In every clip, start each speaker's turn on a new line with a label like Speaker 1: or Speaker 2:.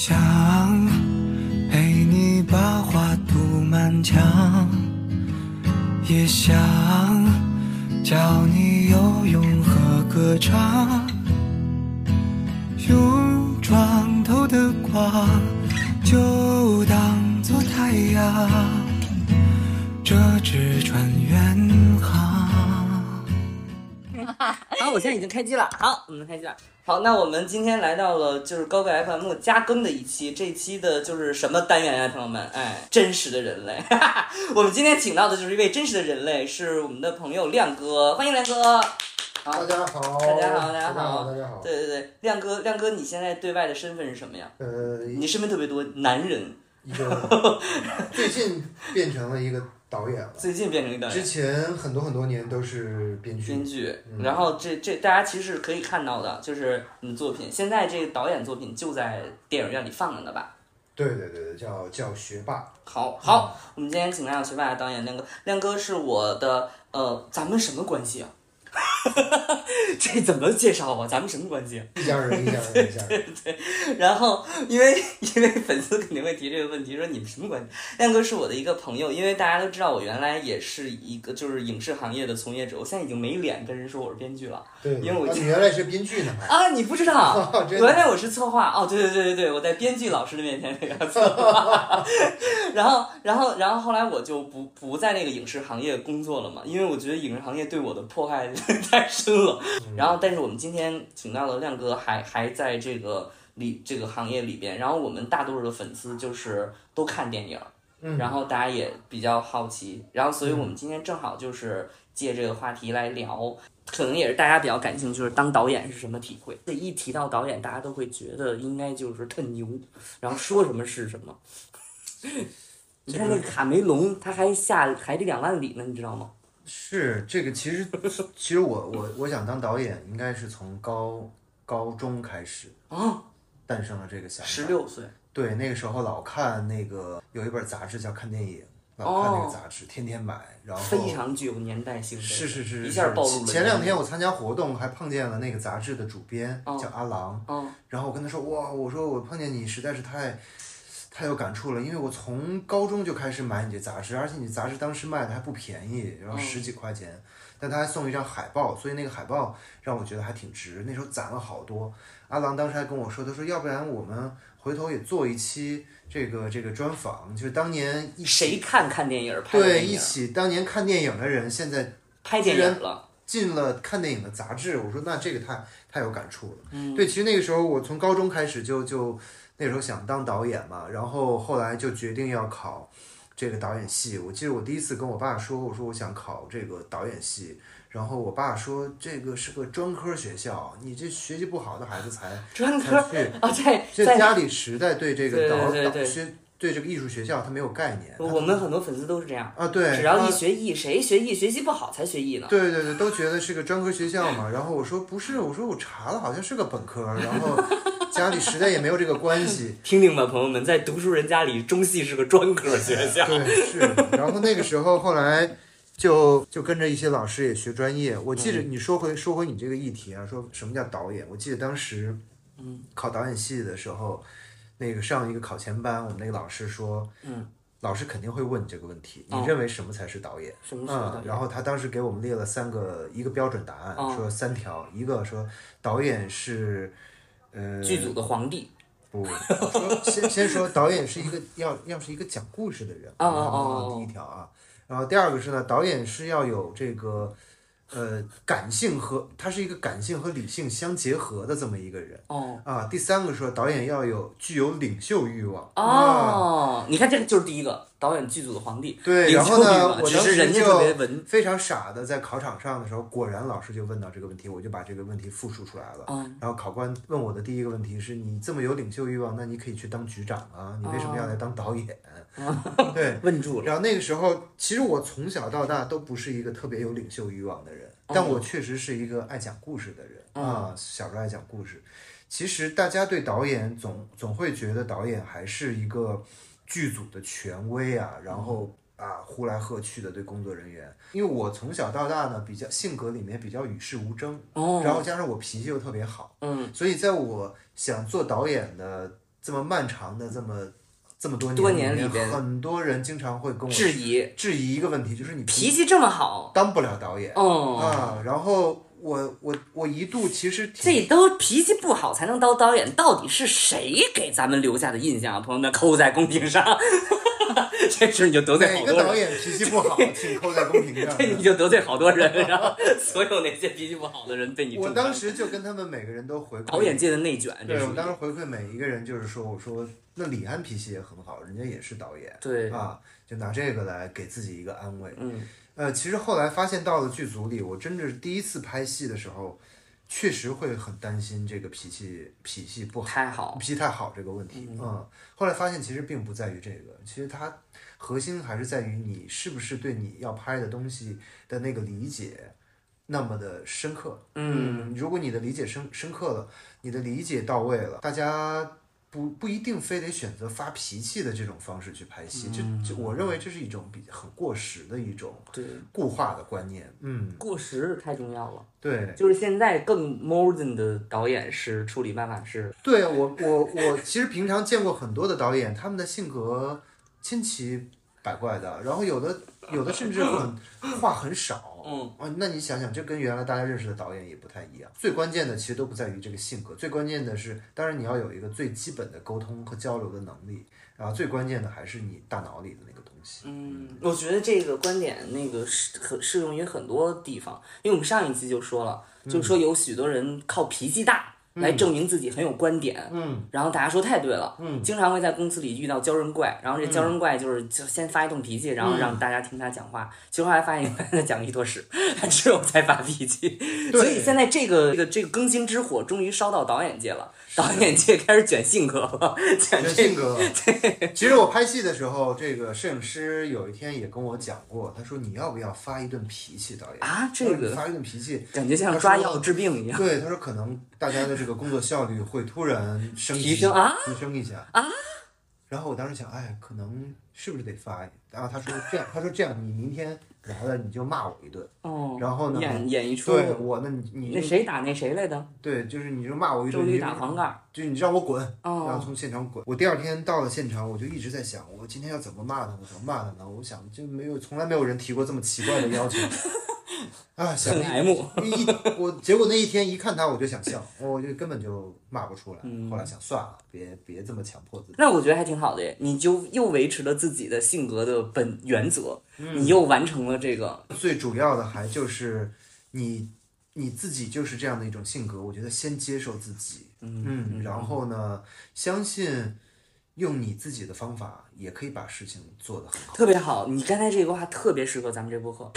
Speaker 1: 想陪你把话堵满腔，也想教你游泳和歌唱，用床头的光就当做太阳，这只船远航。
Speaker 2: 好，我现在已经开机了。好，我们开机了。好，那我们今天来到了就是高贵 FM 加更的一期，这一期的就是什么单元呀、朋友们？哎，真实的人类。我们今天请到的就是一位真实的人类，是我们的朋友亮哥，欢迎亮哥。
Speaker 3: 大家好，
Speaker 2: 大家好大家
Speaker 3: 大家
Speaker 2: 好
Speaker 3: 大家好。
Speaker 2: 对对对，亮哥，亮哥，你现在对外的身份是什么呀？
Speaker 3: 呃，
Speaker 2: 你身份特别多，男人，
Speaker 3: 一个 最近变成了一个导演了，
Speaker 2: 最近变成一个导演之。
Speaker 3: 前很多很多年都是编剧。
Speaker 2: 编剧，然后这这大家其实可以看到的，就是你的作品。现在这个导演作品就在电影院里放着呢吧？
Speaker 3: 对对对对，叫叫学霸。
Speaker 2: 好好，我们今天请来了学霸的导演亮哥，亮哥是我的呃，咱们什么关系啊？这怎么介绍啊？咱们什么关系啊？
Speaker 3: 一家人，一家人，一家人。
Speaker 2: 对然后，因为因为粉丝肯定会提这个问题，说你们什么关系？亮哥是我的一个朋友，因为大家都知道我原来也是一个就是影视行业的从业者，我现在已经没脸跟人说我是编剧了
Speaker 3: 对，
Speaker 2: 因为我
Speaker 3: 啊你原来是编剧呢，还
Speaker 2: 啊！你不知道，原来我是策划哦，对对对对对，我在编剧老师的面前那个策划，然后然后然后后来我就不不在那个影视行业工作了嘛，因为我觉得影视行业对我的迫害太深了。然后但是我们今天请到了亮哥还还在这个里这个行业里边，然后我们大多数的粉丝就是都看电影，
Speaker 3: 嗯
Speaker 2: 然后大家也比较好奇，然后所以我们今天正好就是借这个话题来聊。可能也是大家比较感兴趣，就是当导演是什么体会。这一提到导演，大家都会觉得应该就是特牛，然后说什么是什么。你看那个卡梅隆，他还下海底两万里呢，你知道吗？
Speaker 3: 是这个，其实其实我我我想当导演，应该是从高高中开始
Speaker 2: 啊，
Speaker 3: 诞生了这个想法。
Speaker 2: 十六岁，
Speaker 3: 对，那个时候老看那个有一本杂志叫《看电影》，老看那个杂志，天天买，然后
Speaker 2: 哦非常具有年代性。
Speaker 3: 是是是，
Speaker 2: 一下
Speaker 3: 是
Speaker 2: 暴露了。
Speaker 3: 前两天我参加活动，还碰见了那个杂志的主编，
Speaker 2: 哦
Speaker 3: 叫阿郎。
Speaker 2: 嗯
Speaker 3: 然后我跟他说：“哇，我说我碰见你实在是太太有感触了，因为我从高中就开始买你这杂志，而且你杂志当时卖的还不便宜，然后十几块钱，但他还送一张海报，所以那个海报让我觉得还挺值。那时候攒了好多。阿郎当时还跟我说，他说要不然我们回头也做一期这个这个专访，就是当年一起
Speaker 2: 谁看看电影拍的
Speaker 3: 对一起当年看电影的人，现在
Speaker 2: 拍电影了？
Speaker 3: 进了看电影的杂志，我说那这个太太有感触了。嗯，对，其实那个时候我从高中开始就就那时候想当导演嘛，然后后来就决定要考这个导演系。我记得我第一次跟我爸说，我说我想考这个导演系，然后我爸说这个是个专科学校，你这学习不好的孩子才
Speaker 2: 专科
Speaker 3: 才去。
Speaker 2: 啊，在
Speaker 3: 这
Speaker 2: 在
Speaker 3: 家里实在对这个
Speaker 2: 对
Speaker 3: 导
Speaker 2: 对对
Speaker 3: 导学对这个艺术学校他没有概念。
Speaker 2: 我们很多粉丝都是这样，
Speaker 3: 啊，对，
Speaker 2: 只要一学艺，谁学艺学习不好才学艺呢。
Speaker 3: 对对对，都觉得是个专科学校嘛。然后我说不是，我说我查了，好像是个本科。然后家里实在也没有这个关系。
Speaker 2: 听听吧，朋友们，在读书人家里，中戏是个专科学校。
Speaker 3: 对，是。然后那个时候后来就就跟着一些老师也学专业。我记得你说回说回你这个议题啊，说什么叫导演？我记得当时嗯考导演系的时候，那个上一个考前班，我们那个老师说，
Speaker 2: 嗯。
Speaker 3: 老师肯定会问你这个问题，
Speaker 2: 哦
Speaker 3: 你认为什么才是导演？
Speaker 2: 什么是导
Speaker 3: 嗯，
Speaker 2: 演
Speaker 3: 然后他当时给我们列了三个一个标准答案，
Speaker 2: 哦
Speaker 3: 说三条，一个说导演是，呃，
Speaker 2: 剧组的皇帝。
Speaker 3: 不，说先先说导演是一个要要是一个讲故事的人，
Speaker 2: 啊啊啊
Speaker 3: 第一条啊，然后第二个是呢，导演是要有这个。呃，感性和他是一个感性和理性相结合的这么一个人
Speaker 2: 哦
Speaker 3: 啊。第三个说导演要有具有领袖欲望啊，
Speaker 2: 哦，你看这个就是第一个导演剧组的皇帝。
Speaker 3: 对，然后呢，我当时
Speaker 2: 只是人家特别文。
Speaker 3: 非常傻的在考场上的时候，果然老师就问到这个问题，我就把这个问题复述出来了。
Speaker 2: 嗯
Speaker 3: 然后考官问我的第一个问题是：你这么有领袖欲望，那你可以去当局长啊，你为什么要来当导演？对。
Speaker 2: 问住了。
Speaker 3: 然后那个时候，其实我从小到大都不是一个特别有领袖欲望的人，但我确实是一个爱讲故事的人、啊。小时候爱讲故事，其实大家对导演总总会觉得导演还是一个剧组的权威啊，然后啊呼来喝去的对工作人员。因为我从小到大呢，比较性格里面比较与世无争，
Speaker 2: 哦，
Speaker 3: 然后加上我脾气又特别好，
Speaker 2: 嗯
Speaker 3: 所以在我想做导演的这么漫长的这么这么多
Speaker 2: 多
Speaker 3: 年里
Speaker 2: 边
Speaker 3: 很多人经常会跟我
Speaker 2: 质疑
Speaker 3: 质疑一个问题，就是你
Speaker 2: 脾气这么好，
Speaker 3: 当不了导演、
Speaker 2: 哦，
Speaker 3: 啊。然后我我我一度其实
Speaker 2: 这都脾气不好才能当导演，到底是谁给咱们留下的印象啊？朋友们，扣在公屏上，这事你就得罪好多人。
Speaker 3: 导演脾气不好，请扣在公屏上。
Speaker 2: 这你就得罪好多人，然后所有那些脾气不好的人被你
Speaker 3: 我当时就跟他们每个人都回馈
Speaker 2: 导演界的内卷，这
Speaker 3: 对，我当时回馈每一个人就是说，我说那李安脾气也很好，人家也是导演，
Speaker 2: 对，
Speaker 3: 啊，就拿这个来给自己一个安慰。
Speaker 2: 嗯，
Speaker 3: 呃，其实后来发现到了剧组里，我真的是第一次拍戏的时候，确实会很担心这个脾气脾气不好、
Speaker 2: 太好，
Speaker 3: 脾气太好这个问题。嗯，后来发现其实并不在于这个，其实它核心还是在于你是不是对你要拍的东西的那个理解那么的深刻。
Speaker 2: 嗯，
Speaker 3: 如果你的理解深深刻了，你的理解到位了，大家不不一定非得选择发脾气的这种方式去拍戏，这这我认为这是一种比很过时的一种
Speaker 2: 对，
Speaker 3: 固化的观念。嗯，
Speaker 2: 过时太重要了。
Speaker 3: 对，
Speaker 2: 就是现在更 modern 的导演是处理办法是，
Speaker 3: 对我我我其实平常见过很多的导演，他们的性格千奇百怪的，然后有的有的甚至很话很少。
Speaker 2: 嗯，
Speaker 3: 啊，那你想想，这跟原来大家认识的导演也不太一样。最关键的其实都不在于这个性格，最关键的是，当然你要有一个最基本的沟通和交流的能力，然后最关键的还是你大脑里的那个东西。
Speaker 2: 嗯，我觉得这个观点那个适可适用于很多地方，因为我们上一期就说了，就是说有许多人靠脾气大。来证明自己很有观点，
Speaker 3: 嗯，
Speaker 2: 然后大家说太对了，
Speaker 3: 嗯，
Speaker 2: 经常会在公司里遇到鲛人怪，然后这鲛人怪就是就先发一通脾气，然后让大家听他讲话，其实后来发现他讲一坨屎，他只有在发脾气，所以现在这个这个这个更新之火终于烧到导演界了，导演界开始卷性格了，卷
Speaker 3: 性格。其实我拍戏的时候，这个摄影师有一天也跟我讲过，他说你要不要发一顿脾气，导演
Speaker 2: 啊这个
Speaker 3: 发一顿脾气，
Speaker 2: 感觉像抓药治病一样。
Speaker 3: 对，他说可能大家的这个工作效率会突然升
Speaker 2: 提升啊
Speaker 3: 提升一下啊。然后我当时想，哎，可能是不是得发？然后他说这样，他说这样，你明天来了你就骂我一顿，
Speaker 2: 哦，
Speaker 3: 然后呢
Speaker 2: 演演一出，
Speaker 3: 对我那你你
Speaker 2: 那谁打那谁来的？
Speaker 3: 对，就是你就骂我一
Speaker 2: 周
Speaker 3: 顿，你
Speaker 2: 瑜打黄盖儿。
Speaker 3: 就你让我滚，然后
Speaker 2: 哦，
Speaker 3: 从现场滚。我第二天到了现场，我就一直在想，我今天要怎么骂他，我怎么骂他呢？我想就没有，从来没有人提过这么奇怪的要求。啊，想
Speaker 2: 很
Speaker 3: 了
Speaker 2: M。
Speaker 3: 一我结果那一天一看他，我就想笑，我就根本就骂不出来。
Speaker 2: 嗯
Speaker 3: 后来想算了，别别这么强迫自己。
Speaker 2: 那我觉得还挺好的耶，你就又维持了自己的性格的本原则，
Speaker 3: 嗯
Speaker 2: 你又完成了这个。
Speaker 3: 最主要的还就是你你自己就是这样的一种性格，我觉得先接受自己，嗯，然后呢，相信用你自己的方法也可以把事情做得很好。
Speaker 2: 特别好，你刚才这个话特别适合咱们这播客。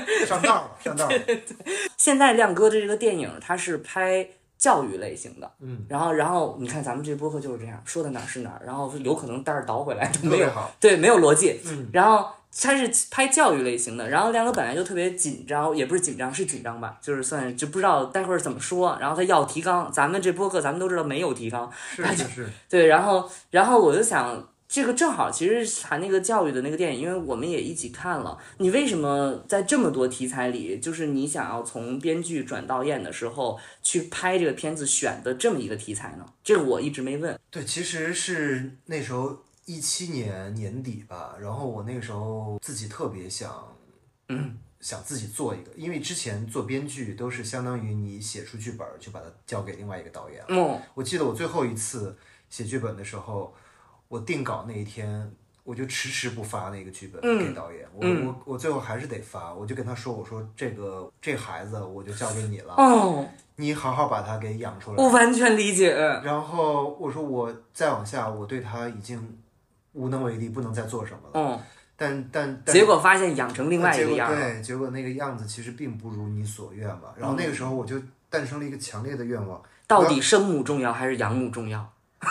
Speaker 3: 上道了，上道了。
Speaker 2: 现在亮哥的这个电影，他是拍教育类型的，
Speaker 3: 嗯，
Speaker 2: 然后然后你看咱们这播客就是这样，说的哪儿是哪儿，然后有可能但是倒回来都没有。对，没有逻辑，
Speaker 3: 嗯，
Speaker 2: 然后。他是拍教育类型的，然后亮哥本来就特别紧张，也不是紧张，是紧张吧，就是算就不知道待会儿怎么说。然后他要提纲，咱们这播客咱们都知道没有提纲，
Speaker 3: 是是是，
Speaker 2: 对，然后然后我就想，这个正好其实谈那个教育的那个电影，因为我们也一起看了。你为什么在这么多题材里，就是你想要从编剧转导演的时候去拍这个片子，选的这么一个题材呢？这个我一直没问。
Speaker 3: 对，其实是那时候一七年年底吧，然后我那个时候自己特别想，嗯，想自己做一个，因为之前做编剧都是相当于你写出剧本儿就把它交给另外一个导演了。
Speaker 2: 嗯，
Speaker 3: 我记得我最后一次写剧本的时候，我定稿那一天，我就迟迟不发那个剧本给导演，我我我最后还是得发，我就跟他说，我说这个这孩子我就交给你了，
Speaker 2: 哦，
Speaker 3: 你好好把他给养出来。
Speaker 2: 我完全理解。
Speaker 3: 然后我说我再往下，我对他已经无能为力，不能再做什么了。
Speaker 2: 嗯，
Speaker 3: 但但但
Speaker 2: 结果发现养成另外一个样子。
Speaker 3: 对，结果那个样子其实并不如你所愿嘛。然后那个时候我就诞生了一个强烈的愿望，
Speaker 2: 到底生母重要还是养母重要？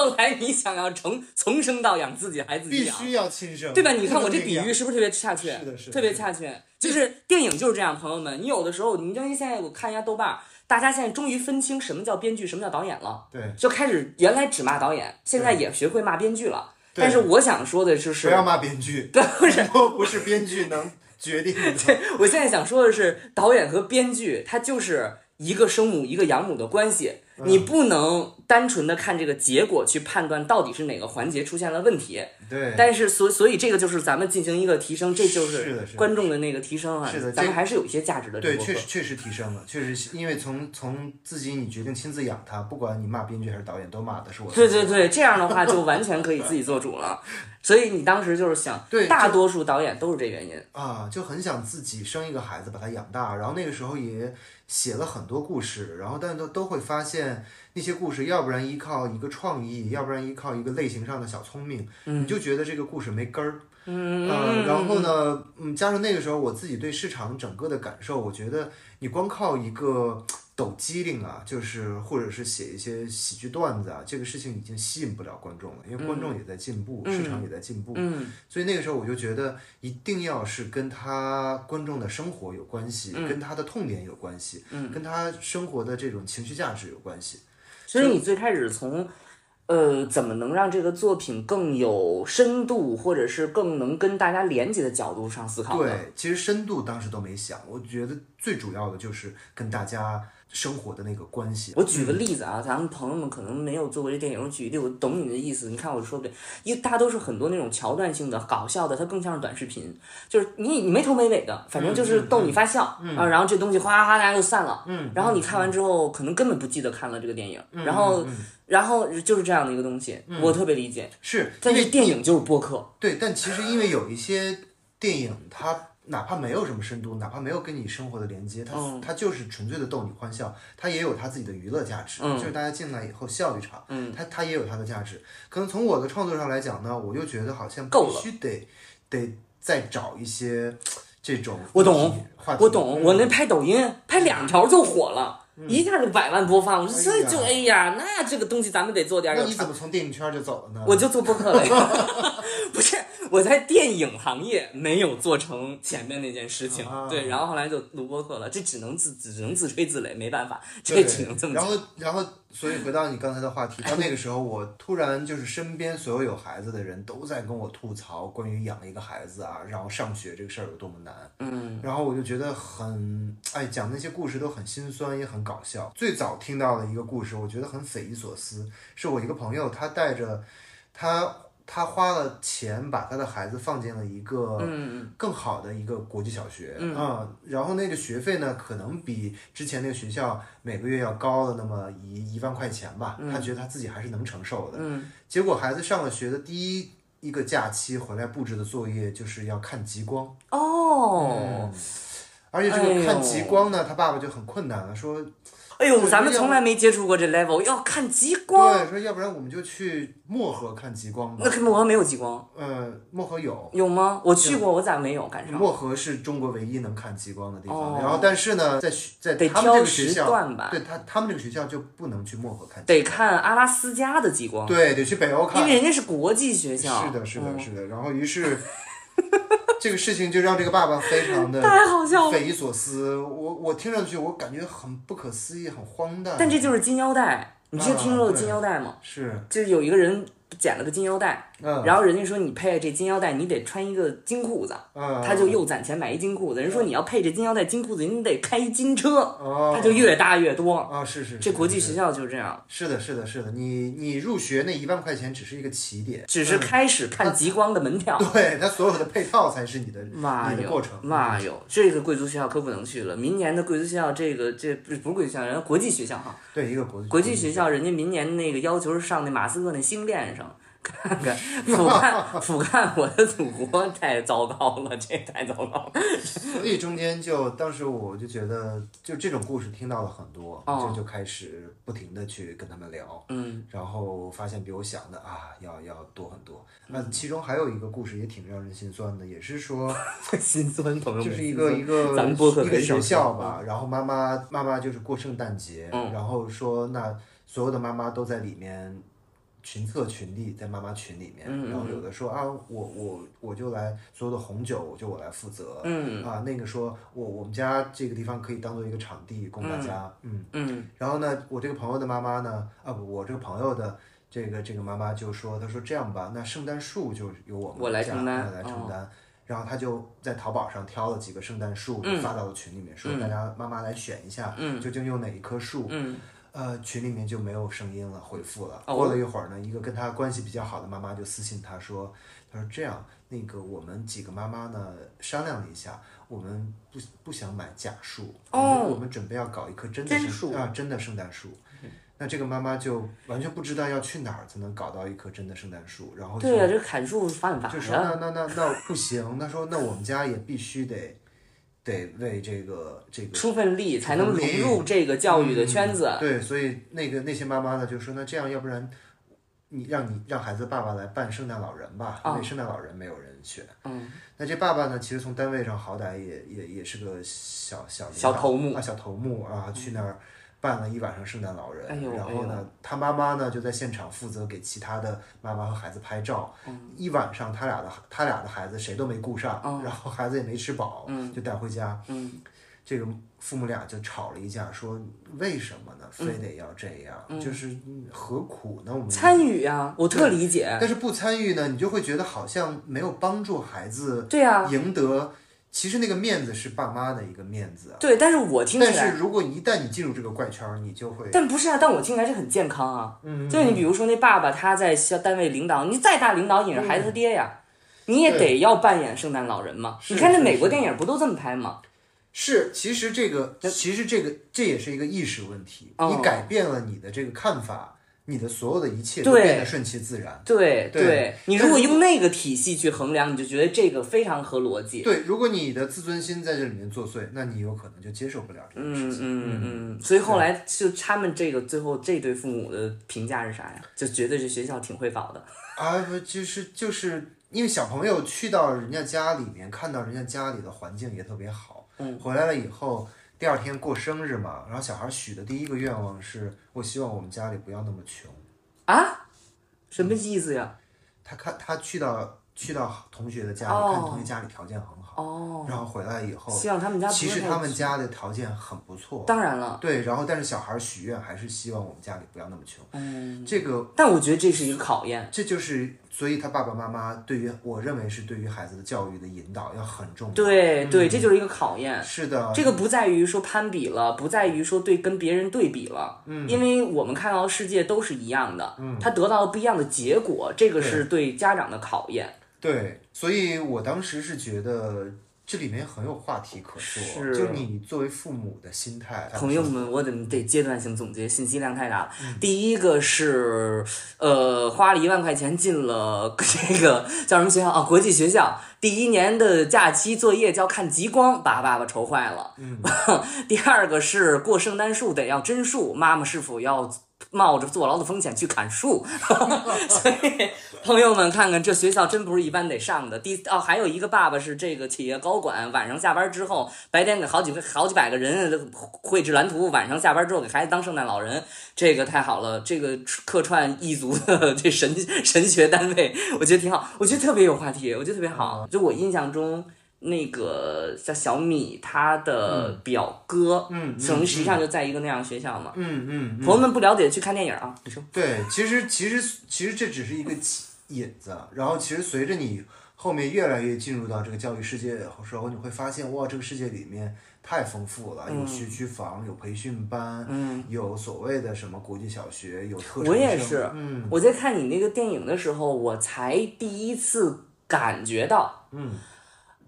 Speaker 2: 后来你想要从 从生到养自己还自己养，
Speaker 3: 必须要亲生，
Speaker 2: 对吧？你看我这比喻是不是特别恰切？
Speaker 3: 是的是的
Speaker 2: 特别恰切。就是电影就是这样，朋友们，你有的时候，你因为现在我看一下豆瓣，大家现在终于分清什么叫编剧，什么叫导演了，
Speaker 3: 对，
Speaker 2: 就开始原来只骂导演，现在也学会骂编剧了。
Speaker 3: 对
Speaker 2: 但是我想说的就是，
Speaker 3: 不要骂编剧，
Speaker 2: 不是
Speaker 3: 很 多不是编剧能决定的。
Speaker 2: 我现在想说的是，导演和编剧他就是一个生母一个养母的关系，你不能单纯的看这个结果去判断到底是哪个环节出现了问题。
Speaker 3: 对，
Speaker 2: 但是所所以这个就是咱们进行一个提升，这就是观众的那个提升啊。
Speaker 3: 是的这
Speaker 2: 咱们还是有一些价值的。
Speaker 3: 对，
Speaker 2: 这个
Speaker 3: 确实确实提升了，确实因为从从自己你决定亲自养它，不管你骂编剧还是导演，都骂的是我。
Speaker 2: 对对对，这样的话 就完全可以自己做主了。所以你当时就是想，
Speaker 3: 对
Speaker 2: 大多数导演都是这原因。
Speaker 3: 啊，就很想自己生一个孩子，把他养大。然后那个时候也写了很多故事，然后但都都会发现那些故事，要不然依靠一个创意，要不然依靠一个类型上的小聪明，你就觉得这个故事没根儿。
Speaker 2: 嗯
Speaker 3: 呃，然后呢，嗯，加上那个时候我自己对市场整个的感受，我觉得你光靠一个抖机灵啊，就是或者是写一些喜剧段子啊，这个事情已经吸引不了观众了，因为观众也在进步，市场也在进步，
Speaker 2: 嗯。
Speaker 3: 所以那个时候我就觉得一定要是跟他观众的生活有关系，
Speaker 2: 嗯。
Speaker 3: 跟他的痛点有关系，跟他生活的这种情绪价值有关系。
Speaker 2: 所以你最开始从，呃，怎么能让这个作品更有深度，或者是更能跟大家连接的角度上思考。
Speaker 3: 对，其实深度当时都没想，我觉得最主要的就是跟大家生活的那个关系。
Speaker 2: 我举个例子啊，咱们朋友们可能没有做过这电影，我举个例，我懂你的意思。你看我说不对，因为大家都是很多那种桥段性的、搞笑的，它更像是短视频，就是你你没头没尾的，反正就是逗你发笑、啊，然后这东西哗哗大家就散了，
Speaker 3: 嗯，
Speaker 2: 然后你看完之后可能根本不记得看了这个电影，然后然后就是这样的一个东西，我特别理解。
Speaker 3: 是，
Speaker 2: 但是电影就是播客，
Speaker 3: 对，但其实因为有一些电影，它哪怕没有什么深度，哪怕没有跟你生活的连接，它、
Speaker 2: 嗯。
Speaker 3: 它就是纯粹的逗你欢笑，它也有它自己的娱乐价值，就是大家进来以后笑一场，
Speaker 2: 嗯。
Speaker 3: 它它也有它的价值。可能从我的创作上来讲呢，我就觉得好像
Speaker 2: 够了。
Speaker 3: 必须得得再找一些这种
Speaker 2: 我懂我懂，
Speaker 3: 嗯。
Speaker 2: 我那拍抖音拍两条就火了。一下就百万播放，我说
Speaker 3: 哎
Speaker 2: 所以
Speaker 3: 呀
Speaker 2: 就哎呀，那这个东西咱们得做点
Speaker 3: 你怎么从电影圈就走了呢？
Speaker 2: 我就做播客了 我在电影行业没有做成前面那件事情，
Speaker 3: 啊
Speaker 2: 对，然后后来就录播客了，这只能自只能自吹自擂，没办法，这
Speaker 3: 对
Speaker 2: 只能这么。
Speaker 3: 然后，然后，所以回到你刚才的话题，到那个时候，我突然就是身边所有有孩子的人都在跟我吐槽关于养一个孩子啊，然后上学这个事儿有多么难。
Speaker 2: 嗯，
Speaker 3: 然后我就觉得很，哎，讲那些故事都很心酸，也很搞笑。最早听到的一个故事，我觉得很匪夷所思，是我一个朋友，他带着他。他花了钱把他的孩子放进了一个更好的一个国际小学啊、然后那个学费呢，可能比之前那个学校每个月要高了那么一一万块钱吧。他觉得他自己还是能承受的。结果孩子上了学的第一一个假期回来布置的作业就是要看极光。
Speaker 2: 哦，
Speaker 3: 而且这个看极光呢，他爸爸就很困难了，说，
Speaker 2: 哎呦，咱们从来没接触过这 level，要看极光，
Speaker 3: 对，说要不然我们就去漠河看极光吧
Speaker 2: 那。漠河没有极光，
Speaker 3: 呃，漠河有，
Speaker 2: 有吗？我去过，我咋没有赶上？
Speaker 3: 漠河是中国唯一能看极光的地方。
Speaker 2: 哦
Speaker 3: 然后，但是呢，在学在
Speaker 2: 得
Speaker 3: 他们这个学校，
Speaker 2: 段吧，
Speaker 3: 对他他们这个学校就不能去漠河看
Speaker 2: 得看阿拉斯加的极光，
Speaker 3: 对，得去北欧看
Speaker 2: 因。为人家是国际学校。
Speaker 3: 是的，是的，
Speaker 2: 嗯
Speaker 3: 是的。然后于是 这个事情就让这个爸爸非常的
Speaker 2: 太好笑了。
Speaker 3: 匪夷所思。我我听上去我感觉很不可思议，很荒诞。
Speaker 2: 但这就是金腰带，你是听说过
Speaker 3: 啊
Speaker 2: 金腰带吗？
Speaker 3: 是，
Speaker 2: 就是有一个人捡了个金腰带，
Speaker 3: 嗯
Speaker 2: 然后人家说你配这金腰带，你得穿一个金裤子，
Speaker 3: 嗯，
Speaker 2: 他就又攒钱买一金裤子。人说你要配这金腰带金裤子，你得开一金车，
Speaker 3: 哦，
Speaker 2: 他就越搭越多。
Speaker 3: 啊，是是，是
Speaker 2: 这国际学校就是这样，
Speaker 3: 是的，是的，是的，你你入学那一万块钱只是一个起点，
Speaker 2: 只是开始看极光的门票。
Speaker 3: 对，它所有的配套才是你的
Speaker 2: 妈哟
Speaker 3: 你的过程，。
Speaker 2: 妈哟，这个贵族学校可不能去了。明年的贵族学校，这个这不是不是贵族学校，人家国际学校哈，
Speaker 3: 对，一个国际
Speaker 2: 国际学校，人家明年那个要求是上那马斯克那星链上，看看 俯瞰俯瞰我的祖国，太糟糕了，这太糟糕了。
Speaker 3: 所以中间就当时我就觉得，就这种故事听到了很多，
Speaker 2: 哦。
Speaker 3: 就就开始不停的去跟他们聊，
Speaker 2: 嗯，
Speaker 3: 然后发现比我想的啊要要多很多。
Speaker 2: 嗯。
Speaker 3: 那其中还有一个故事也挺让人心酸的，也是说
Speaker 2: 心酸朋友们，
Speaker 3: 就是一个一个
Speaker 2: 咱们
Speaker 3: 一个学校吧，然后妈妈妈妈就是过圣诞节，
Speaker 2: 嗯。
Speaker 3: 然后说那所有的妈妈都在里面群策群力，在妈妈群里面，
Speaker 2: 嗯
Speaker 3: 然后有的说啊我我我就来所有的红酒就我来负责，
Speaker 2: 嗯
Speaker 3: 啊那个说我我们家这个地方可以当做一个场地供大家，嗯
Speaker 2: 嗯
Speaker 3: 然后呢我这个朋友的妈妈呢啊不我这个朋友的。这个这个妈妈就说：“她说这样吧，那圣诞树就由我们
Speaker 2: 我来
Speaker 3: 家
Speaker 2: 承担
Speaker 3: 来承担。然后他就在淘宝上挑了几个圣诞树，
Speaker 2: 嗯
Speaker 3: 发到了群里面，说大家妈妈来选一下，
Speaker 2: 嗯
Speaker 3: 究竟用哪一棵树？
Speaker 2: 嗯
Speaker 3: 呃，群里面就没有声音了，回复了。
Speaker 2: 哦
Speaker 3: 过了一会儿呢，一个跟他关系比较好的妈妈就私信他说，他说这样，那个我们几个妈妈呢商量了一下，我们不不想买假树，我们
Speaker 2: 哦
Speaker 3: 我们准备要搞一棵真的圣
Speaker 2: 真树
Speaker 3: 啊真的圣诞树。那这个妈妈就完全不知道要去哪儿才能搞到一棵真的圣诞树，然后就
Speaker 2: 对呀、这砍树犯法
Speaker 3: 就说。那那那那不行，他说那我们家也必须得得为这个这个
Speaker 2: 出份力才能融入这个教育的圈子。
Speaker 3: 对，所以那个那些妈妈呢就说，那这样要不然你让你让孩子爸爸来扮圣诞老人吧，因为圣诞老人没有人选。
Speaker 2: 嗯，
Speaker 3: 那这爸爸呢，其实从单位上好歹也也也是个小小
Speaker 2: 小头目
Speaker 3: 啊，小头目啊，去那儿。扮了一晚上圣诞老人，
Speaker 2: 哎
Speaker 3: 然后呢，他妈妈呢就在现场负责给其他的妈妈和孩子拍照。
Speaker 2: 嗯
Speaker 3: 一晚上，他俩的他俩的孩子谁都没顾上，然后孩子也没吃饱，就带回家。
Speaker 2: 嗯
Speaker 3: 这个父母俩就吵了一架，说为什么呢？非得要这样？就是嗯何苦呢？我们
Speaker 2: 参与呀、我特理解。
Speaker 3: 但是不参与呢，你就会觉得好像没有帮助孩子
Speaker 2: 对呀、
Speaker 3: 赢得。其实那个面子是爸妈的一个面子啊，
Speaker 2: 对，但是我听起来，
Speaker 3: 但是如果一旦你进入这个怪圈儿，你就会
Speaker 2: 但不是啊，但我听起来是很健康啊。
Speaker 3: 嗯
Speaker 2: 就是你比如说那爸爸他在校单位领导，你再大领导也是孩子他爹呀，你也得要扮演圣诞老人嘛。你看那美国电影不都这么拍吗？
Speaker 3: 是，其实这个，其实这个这也是一个意识问题。
Speaker 2: 哦
Speaker 3: 你改变了你的这个看法，你的所有的一切都变得顺其自然。
Speaker 2: 对
Speaker 3: 对
Speaker 2: 你如果用那个体系去衡量，你就觉得这个非常合逻辑。
Speaker 3: 对，如果你的自尊心在这里面作祟，那你有可能就接受不了这个事
Speaker 2: 嗯
Speaker 3: 情。
Speaker 2: 嗯嗯，所以后来就他们这个最后这对父母的评价是啥呀？就觉得这学校挺会搞的。
Speaker 3: 啊，不就是就是因为小朋友去到人家家里面，看到人家家里的环境也特别好，
Speaker 2: 嗯，
Speaker 3: 回来了以后，第二天过生日嘛，然后小孩许的第一个愿望是，我希望我们家里不要那么穷。
Speaker 2: 啊？什么意思呀？
Speaker 3: 他看他去到去到同学的家里，
Speaker 2: 哦
Speaker 3: 看同学家里条件很好，
Speaker 2: 哦，
Speaker 3: 然后回来以后，
Speaker 2: 希望他们家
Speaker 3: 其实他们家的条件很不错，
Speaker 2: 当然了，
Speaker 3: 对，然后但是小孩许愿还是希望我们家里不要那么穷，
Speaker 2: 嗯，
Speaker 3: 这个
Speaker 2: 但我觉得这是一个考验。
Speaker 3: 这就是所以他爸爸妈妈对于我认为是对于孩子的教育的引导要很重要，
Speaker 2: 对对，这就是一个考验。
Speaker 3: 是的，
Speaker 2: 这个不在于说攀比了，不在于说对跟别人对比了，嗯，因为我们看到的世界都是一样的，嗯，他得到了不一样的结果，这个是对家长的考验。
Speaker 3: 对，所以我当时是觉得这里面很有话题可说，
Speaker 2: 是
Speaker 3: 就你作为父母的心态，
Speaker 2: 朋友们，我得得阶段性总结，信息量太大了。
Speaker 3: 嗯
Speaker 2: 第一个是，呃，花了一万块钱进了这个叫什么学校啊？国际学校。第一年的假期作业叫看极光，把爸爸愁坏了。
Speaker 3: 嗯
Speaker 2: 第二个是过圣诞树得要真树，妈妈是否要冒着坐牢的风险去砍树？所以朋友们看看，这学校真不是一般得上的。第哦，还有一个爸爸是这个企业高管，晚上下班之后，白天给好几个好几百个人绘制蓝图，晚上下班之后给孩子当圣诞老人，这个太好了。这个客串异族的这神神学单位，我觉得挺好，我觉得特别有话题，我觉得特别好。就我印象中。那个叫小米，他的表哥，
Speaker 3: 嗯嗯
Speaker 2: 可能实际上就在一个那样的学校嘛。
Speaker 3: 嗯嗯嗯。
Speaker 2: 朋友们不了解，去看电影啊。你说，
Speaker 3: 对，其实其实其实这只是一个引子，然后其实随着你后面越来越进入到这个教育世界的时候，你会发现哇，这个世界里面太丰富了，有学区房，有培训班，
Speaker 2: 嗯，
Speaker 3: 有所谓的什么国际小学，有特长
Speaker 2: 我也是
Speaker 3: 嗯。
Speaker 2: 我在看你那个电影的时候，我才第一次感觉到，
Speaker 3: 嗯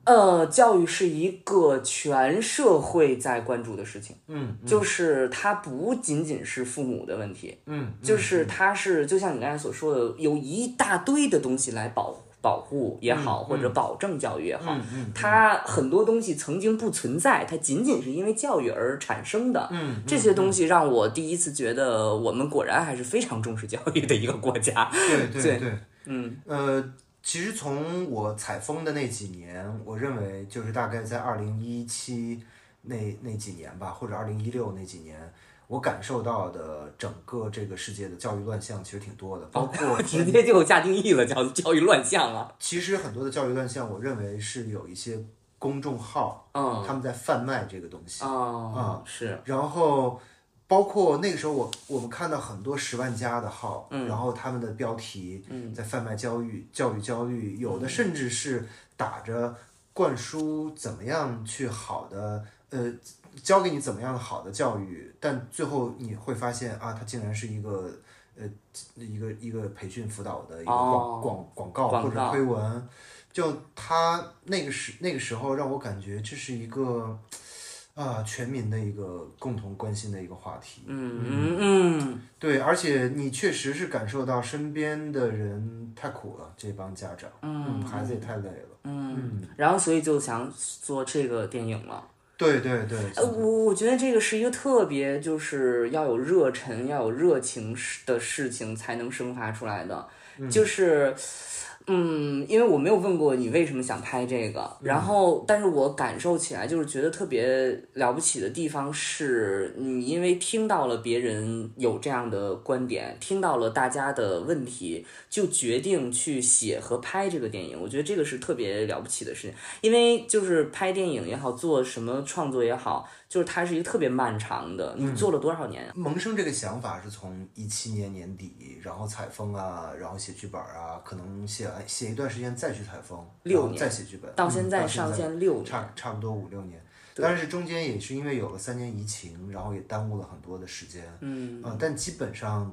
Speaker 2: 呃，教育是一个全社会在关注的事情，
Speaker 3: 嗯
Speaker 2: 就是它不仅仅是父母的问题，
Speaker 3: 嗯，
Speaker 2: 就是它是就像你刚才所说的，有一大堆的东西来保保护也好，或者保证教育也好，它很多东西曾经不存在，它仅仅是因为教育而产生的。
Speaker 3: 嗯，
Speaker 2: 这些东西让我第一次觉得，我们果然还是非常重视教育的一个国家。
Speaker 3: 对对
Speaker 2: 对
Speaker 3: 对，
Speaker 2: 嗯
Speaker 3: 呃，其实从我采风的那几年，我认为就是大概在二零一七那那几年吧，或者二零一六那几年，我感受到的整个这个世界的教育乱象其实挺多的，包括
Speaker 2: 直接就下定义了，叫教育乱象啊。
Speaker 3: 其实很多的教育乱象，我认为是有一些公众号，
Speaker 2: 嗯
Speaker 3: 他们在贩卖这个东西，
Speaker 2: 哦，是，
Speaker 3: 然后。包括那个时候我，我们看到很多十万加的号，
Speaker 2: 嗯
Speaker 3: 然后他们的标题在贩卖教育、教育焦虑，有的甚至是打着灌输怎么样去好的呃，教给你怎么样的好的教育，但最后你会发现啊，它竟然是一个呃一个一个培训辅导的一个广、
Speaker 2: 哦
Speaker 3: 广广告或者推文，就他那个时那个时候让我感觉这是一个啊全民的一个共同关心的一个话题。
Speaker 2: 嗯嗯嗯，
Speaker 3: 对，而且你确实是感受到身边的人太苦了，这帮家长，嗯，孩子也太累了，嗯，
Speaker 2: 然后所以就想做这个电影了。
Speaker 3: 对对对，
Speaker 2: 呃，我我觉得这个是一个特别，就是要有热忱、要有热情的事情才能生发出来的，就是。嗯，因为我没有问过你为什么想拍这个，然后，但是我感受起来就是觉得特别了不起的地方是，你因为听到了别人有这样的观点，听到了大家的问题，就决定去写和拍这个电影。我觉得这个是特别了不起的事情，因为就是拍电影也好，做什么创作也好，就是它是一个特别漫长的。你做了多少年啊？
Speaker 3: 萌生这个想法是从一七年年底，然后采风啊，然后写剧本啊，可能写完写一段时间再去采风，
Speaker 2: 六年
Speaker 3: 再写剧本，
Speaker 2: 到
Speaker 3: 嗯
Speaker 2: 现在上线六年
Speaker 3: 差差不多五六年。但是中间也是因为有了三年疫情，然后也耽误了很多的时间，嗯，呃，但基本上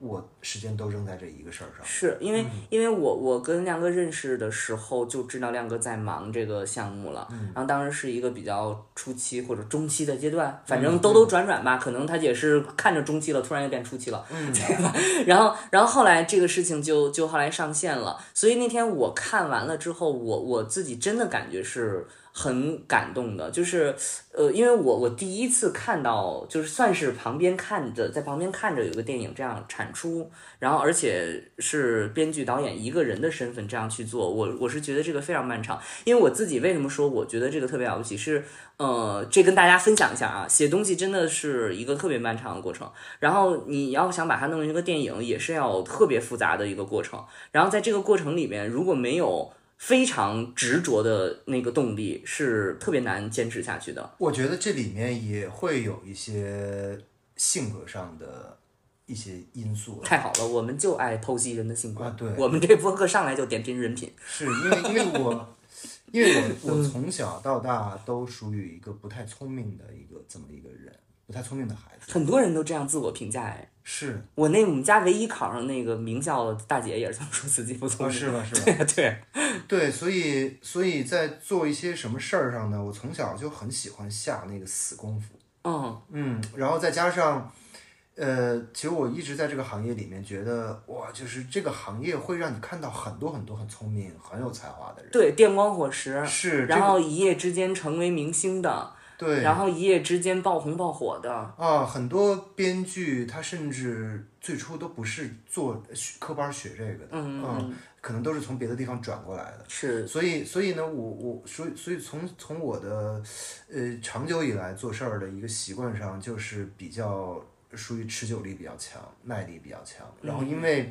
Speaker 3: 我时间都扔在这一个事儿上。
Speaker 2: 是因为、因为我我跟亮哥认识的时候就知道亮哥在忙这个项目了，然后当时是一个比较初期或者中期的阶段，反正兜兜转转吧，可能他也是看着中期了，突然又变初期了，对吧？然后然后后来这个事情就就后来上线了，所以那天我看完了之后，我我自己真的感觉是。很感动的，就是，呃，因为我我第一次看到，就是算是旁边看着，在旁边看着有个电影这样产出，然后而且是编剧导演一个人的身份这样去做，我我是觉得这个非常漫长。因为我自己为什么说我觉得这个特别了不起，是呃，这跟大家分享一下啊，写东西真的是一个特别漫长的过程，然后你要想把它弄成一个电影，也是要特别复杂的一个过程，然后在这个过程里面，如果没有非常执着的那个动力，是特别难坚持下去的。
Speaker 3: 我觉得这里面也会有一些性格上的一些因素。
Speaker 2: 太好了，我们就爱剖析人的性格。
Speaker 3: 啊对
Speaker 2: 我们这播客上来就点评人品。
Speaker 3: 是因为因为我因为我我从小到大都属于一个不太聪明的一个这么一个人，不太聪明的孩子。
Speaker 2: 很多人都这样自我评价哎。
Speaker 3: 是
Speaker 2: 我那我们家唯一考上那个名校的大姐也是这么说自己不聪
Speaker 3: 啊，
Speaker 2: 明。
Speaker 3: 是吧？是吧？
Speaker 2: 对对，
Speaker 3: 对，所以所以在做一些什么事儿上呢，我从小就很喜欢下那个死功夫。
Speaker 2: 嗯
Speaker 3: 嗯，然后再加上，呃，其实我一直在这个行业里面觉得，哇，就是这个行业会让你看到很多很多很聪明、很有才华的人。
Speaker 2: 对，电光火石，
Speaker 3: 是，
Speaker 2: 然后一夜之间成为明星的，
Speaker 3: 对，
Speaker 2: 然后一夜之间爆红爆火的，
Speaker 3: 啊，很多编剧他甚至最初都不是做学科班学这个的，
Speaker 2: 嗯嗯，
Speaker 3: 可能都是从别的地方转过来的。
Speaker 2: 是
Speaker 3: 所以，所以呢，我我所以所以从从我的呃长久以来做事儿的一个习惯上，就是比较属于持久力比较强，耐力比较强。然后，因为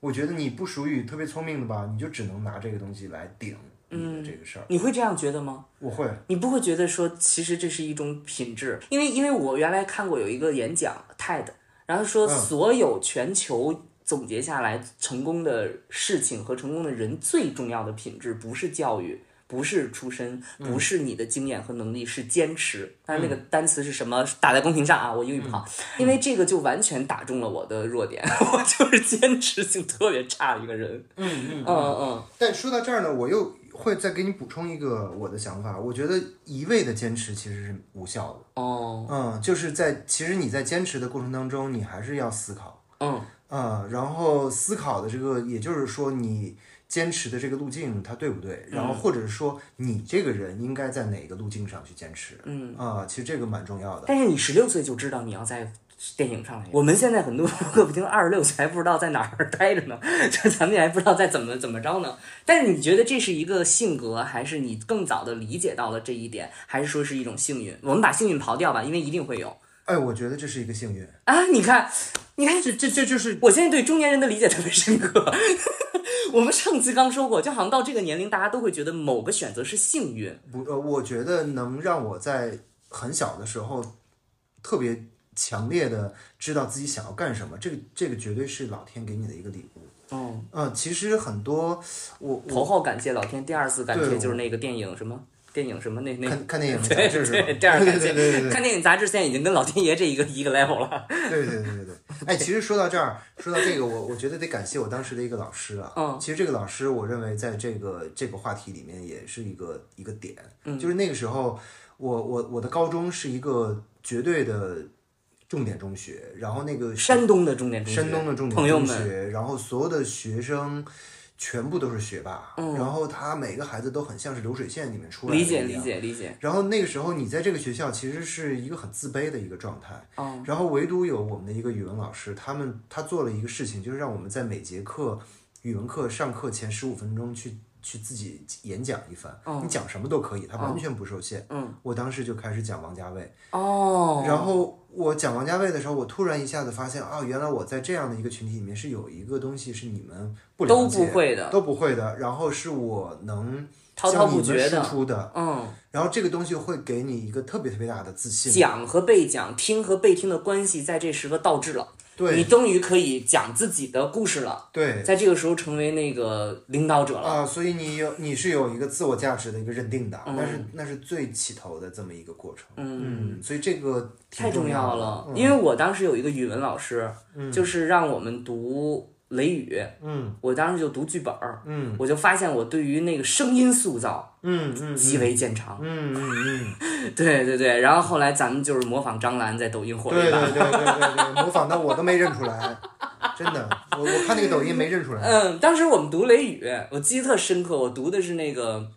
Speaker 3: 我觉得你不属于特别聪明的吧，你就只能拿这个东西来顶你的这个事儿。
Speaker 2: 你会这样觉得吗？
Speaker 3: 我会，
Speaker 2: 你不会觉得说，其实这是一种品质，因为因为我原来看过有一个演讲 TED，然后说
Speaker 3: 嗯
Speaker 2: 所有全球总结下来成功的事情和成功的人最重要的品质不是教育。不是出身，不是你的经验和能力，是坚持。但是那个单词是什么？打在公屏上啊！我英语不好，因为这个就完全打中了我的弱点。我就是坚持性特别差的一个人。
Speaker 3: 嗯嗯
Speaker 2: 嗯嗯，
Speaker 3: 但说到这儿呢，我又会再给你补充一个我的想法。我觉得一味的坚持其实是无效的。
Speaker 2: 哦，
Speaker 3: 嗯，就是在其实你在坚持的过程当中，你还是要思考。
Speaker 2: 嗯
Speaker 3: 啊、然后思考的这个，也就是说你坚持的这个路径它对不对？然后或者是说你这个人应该在哪个路径上去坚持？
Speaker 2: 嗯
Speaker 3: 啊、其实这个蛮重要的。
Speaker 2: 但是你十六岁就知道你要在电影上来。我们现在很多客不听二十六岁还不知道在哪儿待着呢，就 咱们也还不知道在怎么怎么着呢。但是你觉得这是一个性格，还是你更早的理解到了这一点，还是说是一种幸运？我们把幸运刨掉吧，因为一定会有
Speaker 3: 哎，我觉得这是一个幸运。
Speaker 2: 啊！你看，你看，
Speaker 3: 这这这就是
Speaker 2: 我现在对中年人的理解特别深刻。我们上次刚说过，就好像到这个年龄，大家都会觉得某个选择是幸运。
Speaker 3: 不呃，我觉得能让我在很小的时候特别强烈的知道自己想要干什么，这个这个绝对是老天给你的一个礼物。
Speaker 2: 嗯，
Speaker 3: 嗯，其实很多我我
Speaker 2: 头号感谢老天，第二次感谢就是那个电影什么电影什么那那
Speaker 3: 看看电影 杂
Speaker 2: 对
Speaker 3: 志是吧？
Speaker 2: 对，第二感谢
Speaker 3: 对对对对
Speaker 2: 看电影杂志现在已经跟老天爷这一个一个 level 了。
Speaker 3: 对对对对对。哎，其实说到这儿，说到这个，我我觉得得感谢我当时的一个老师啊。
Speaker 2: 嗯
Speaker 3: 其实这个老师，我认为在这个这个话题里面也是一个一个点。
Speaker 2: 嗯
Speaker 3: 就是那个时候，我我我的高中是一个绝对的重点中学，然后那个
Speaker 2: 山东的重点中学，
Speaker 3: 山东的重点中学，然后所有的学生全部都是学霸，然后他每个孩子都很像是流水线里面出来的
Speaker 2: 嗯理解理。解理解。
Speaker 3: 然后那个时候你在这个学校其实是一个很自卑的一个状态，
Speaker 2: 哦
Speaker 3: 然后唯独有我们的一个语文老师，他们他做了一个事情，就是让我们在每节课语文课上课前十五分钟去去自己演讲一番，你讲什么都可以，他完全不受限。
Speaker 2: 嗯，
Speaker 3: 我当时就开始讲王家卫，
Speaker 2: 哦，
Speaker 3: 然后我讲王家卫的时候，我突然一下子发现啊，原来我在这样的一个群体里面是有一个东西是你们不了
Speaker 2: 都
Speaker 3: 解
Speaker 2: 不会的，
Speaker 3: 都不会的，然后是我能
Speaker 2: 滔滔不绝的。
Speaker 3: 输出的，
Speaker 2: 嗯，
Speaker 3: 然后这个东西会给你一个特别特别大的自信。
Speaker 2: 讲和被讲、听和被听的关系在这时刻倒置了，你终于可以讲自己的故事了，
Speaker 3: 对。
Speaker 2: 在这个时候成为那个领导者了。
Speaker 3: 啊，所以你有你是有一个自我价值的一个认定的，那是那是最起头的这么一个过程。
Speaker 2: 嗯，
Speaker 3: 所以这个挺
Speaker 2: 太重
Speaker 3: 要
Speaker 2: 了，
Speaker 3: 嗯。
Speaker 2: 因为我当时有一个语文老师，就是让我们读《雷雨》，
Speaker 3: 嗯
Speaker 2: 我当时就读剧本儿，
Speaker 3: 嗯
Speaker 2: 我就发现我对于那个声音塑造
Speaker 3: 嗯嗯
Speaker 2: 极为见长。
Speaker 3: 嗯嗯嗯，
Speaker 2: 对对对，然后后来咱们就是模仿张兰在抖音火了
Speaker 3: 对
Speaker 2: 一把。
Speaker 3: 对对对对对，模仿的我都没认出来，真的，我我看那个抖音没认出来。
Speaker 2: 嗯，当时我们读《雷雨》，我记得特深刻，我读的是那个。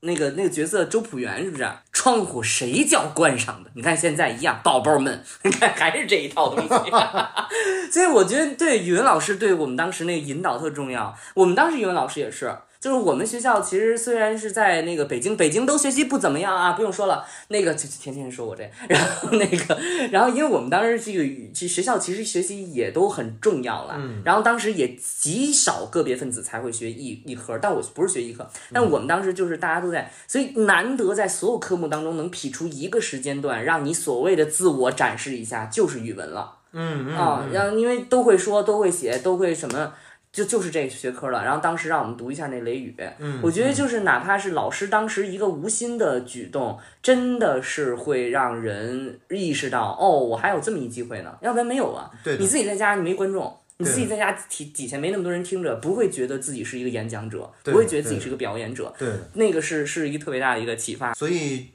Speaker 2: 那个那个角色周朴园是不是？窗户谁叫关上的？你看现在一样，宝宝们，你看还是这一套东西。所以我觉得对语文老师对我们当时那个引导特重要。我们当时语文老师也是，就是我们学校其实虽然是在那个北京，北京都学习不怎么样啊，不用说了，那个就就天天说我这，然后那个，然后因为我们当时这个语其实学校其实学习也都很重要啦，然后当时也极少个别分子才会学艺艺科，但我不是学一科，但我们当时就是大家都在，所以难得在所有科目当中能劈出一个时间段，让你所谓的自我展示一下，就是语文了。
Speaker 3: 嗯嗯
Speaker 2: 啊，然后因为都会说，都会写，都会什么，就就是这学科了。然后当时让我们读一下那《雷雨》，
Speaker 3: 嗯
Speaker 2: 我觉得就是哪怕是老师当时一个无心的举动，真的是会让人意识到，哦，我还有这么一机会呢，要不然没有啊。
Speaker 3: 对
Speaker 2: 你自己在家你没观众。你自己在家底底下没那么多人听着，不会觉得自己是一个演讲者，不会觉得自己
Speaker 3: 对
Speaker 2: 是个表演者，
Speaker 3: 对，
Speaker 2: 那个是是一个特别大的一个启发。
Speaker 3: 所以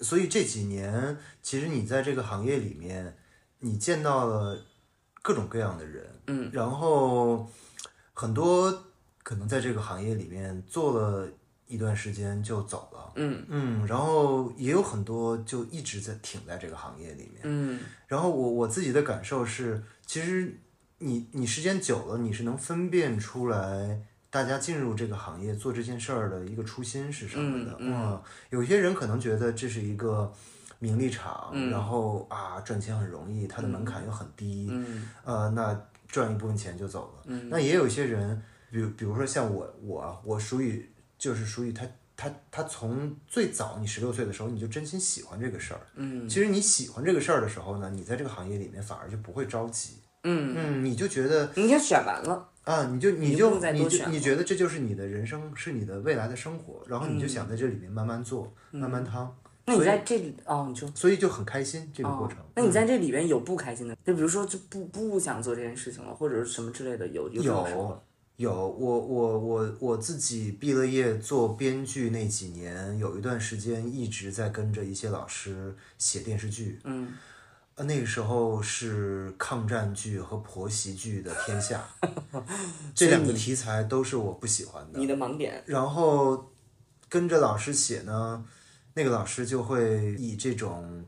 Speaker 3: 所以这几年，其实你在这个行业里面，你见到了各种各样的人，
Speaker 2: 嗯，
Speaker 3: 然后很多可能在这个行业里面做了一段时间就走了，
Speaker 2: 嗯。
Speaker 3: 嗯，然后也有很多就一直在挺在这个行业里面，
Speaker 2: 嗯。
Speaker 3: 然后我我自己的感受是，其实你你时间久了，你是能分辨出来大家进入这个行业做这件事儿的一个初心是什么的。
Speaker 2: 嗯
Speaker 3: 有些人可能觉得这是一个名利场，
Speaker 2: 嗯。
Speaker 3: 然后啊赚钱很容易，它的门槛又很低，
Speaker 2: 嗯。
Speaker 3: 呃，那赚一部分钱就走了。
Speaker 2: 嗯
Speaker 3: 那也有一些人，比如比如说像我我啊我属于就是属于他。他他从最早你十六岁的时候，你就真心喜欢这个事儿。
Speaker 2: 嗯
Speaker 3: 其实你喜欢这个事儿的时候呢，你在这个行业里面反而就不会着急，
Speaker 2: 嗯，
Speaker 3: 嗯，你就觉得
Speaker 2: 你已经选完了，
Speaker 3: 啊，你就你就
Speaker 2: 你就
Speaker 3: 你觉得这就是你的人生，是你的未来的生活，然后
Speaker 2: 嗯
Speaker 3: 你就想在这里面慢慢做，慢慢趟，
Speaker 2: 那你在这里哦，你就
Speaker 3: 所以就很开心这个过程。
Speaker 2: 哦。那你在这里边有不开心的？就比如说就不不想做这件事情了，或者是什么之类的，有有
Speaker 3: 有，我我我我自己毕了业做编剧那几年，有一段时间一直在跟着一些老师写电视剧。
Speaker 2: 嗯，
Speaker 3: 呃，那个时候是抗战剧和婆媳剧的天下，这两个题材都是我不喜欢的。
Speaker 2: 你的盲点，
Speaker 3: 然后跟着老师写呢，那个老师就会以这种，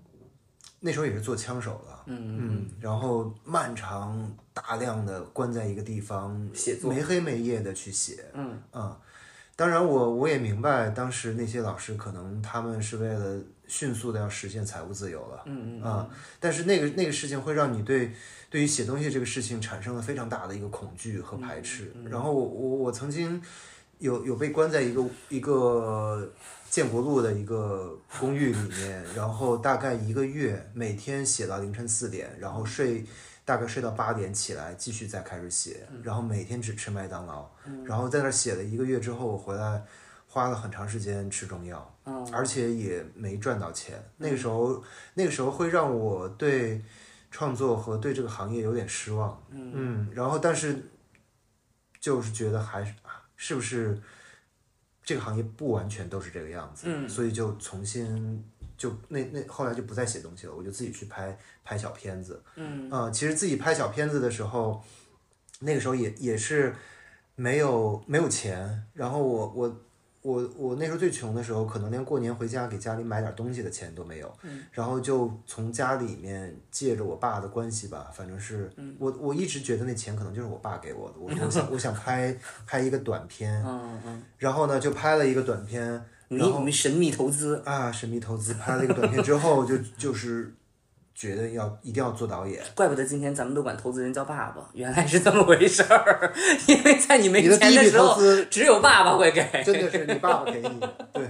Speaker 3: 那时候也是做枪手了，
Speaker 2: 嗯
Speaker 3: 嗯，然后漫长大量的关在一个地方
Speaker 2: 写作
Speaker 3: 没黑没夜的去写，
Speaker 2: 嗯
Speaker 3: 啊，当然我我也明白，当时那些老师可能他们是为了迅速的要实现财务自由了，
Speaker 2: 嗯嗯
Speaker 3: 啊，但是那个那个事情会让你对对于写东西这个事情产生了非常大的一个恐惧和排斥。然后我我我曾经有有被关在一个一个建国路的一个公寓里面，然后大概一个月，每天写到凌晨四点，然后睡大概睡到八点起来，继续再开始写，然后每天只吃麦当劳，然后在那儿写了一个月之后，我回来花了很长时间吃中药，而且也没赚到钱。那个时候，那个时候会让我对创作和对这个行业有点失望，嗯，然后但是就是觉得还是是不是这个行业不完全都是这个样子，
Speaker 2: 嗯
Speaker 3: 所以就重新就那那后来就不再写东西了，我就自己去拍拍小片子。
Speaker 2: 嗯
Speaker 3: 啊、其实自己拍小片子的时候，那个时候也也是没有没有钱，然后我我我我那时候最穷的时候，可能连过年回家给家里买点东西的钱都没有，然后就从家里面借着我爸的关系吧，反正是、我我一直觉得那钱可能就是我爸给我的，我说 我想我想拍拍一个短片，
Speaker 2: 嗯嗯，
Speaker 3: 然后呢就拍了一个短片，
Speaker 2: 你你们神秘投资，
Speaker 3: 啊，神秘投资拍了一个短片之后，就就是觉得要一定要做导演。
Speaker 2: 怪不得今天咱们都管投资人叫爸爸，原来是这么回事儿。因为在你没
Speaker 3: 钱的
Speaker 2: 时候只有爸爸会给。
Speaker 3: 真的是你爸爸给你的，对。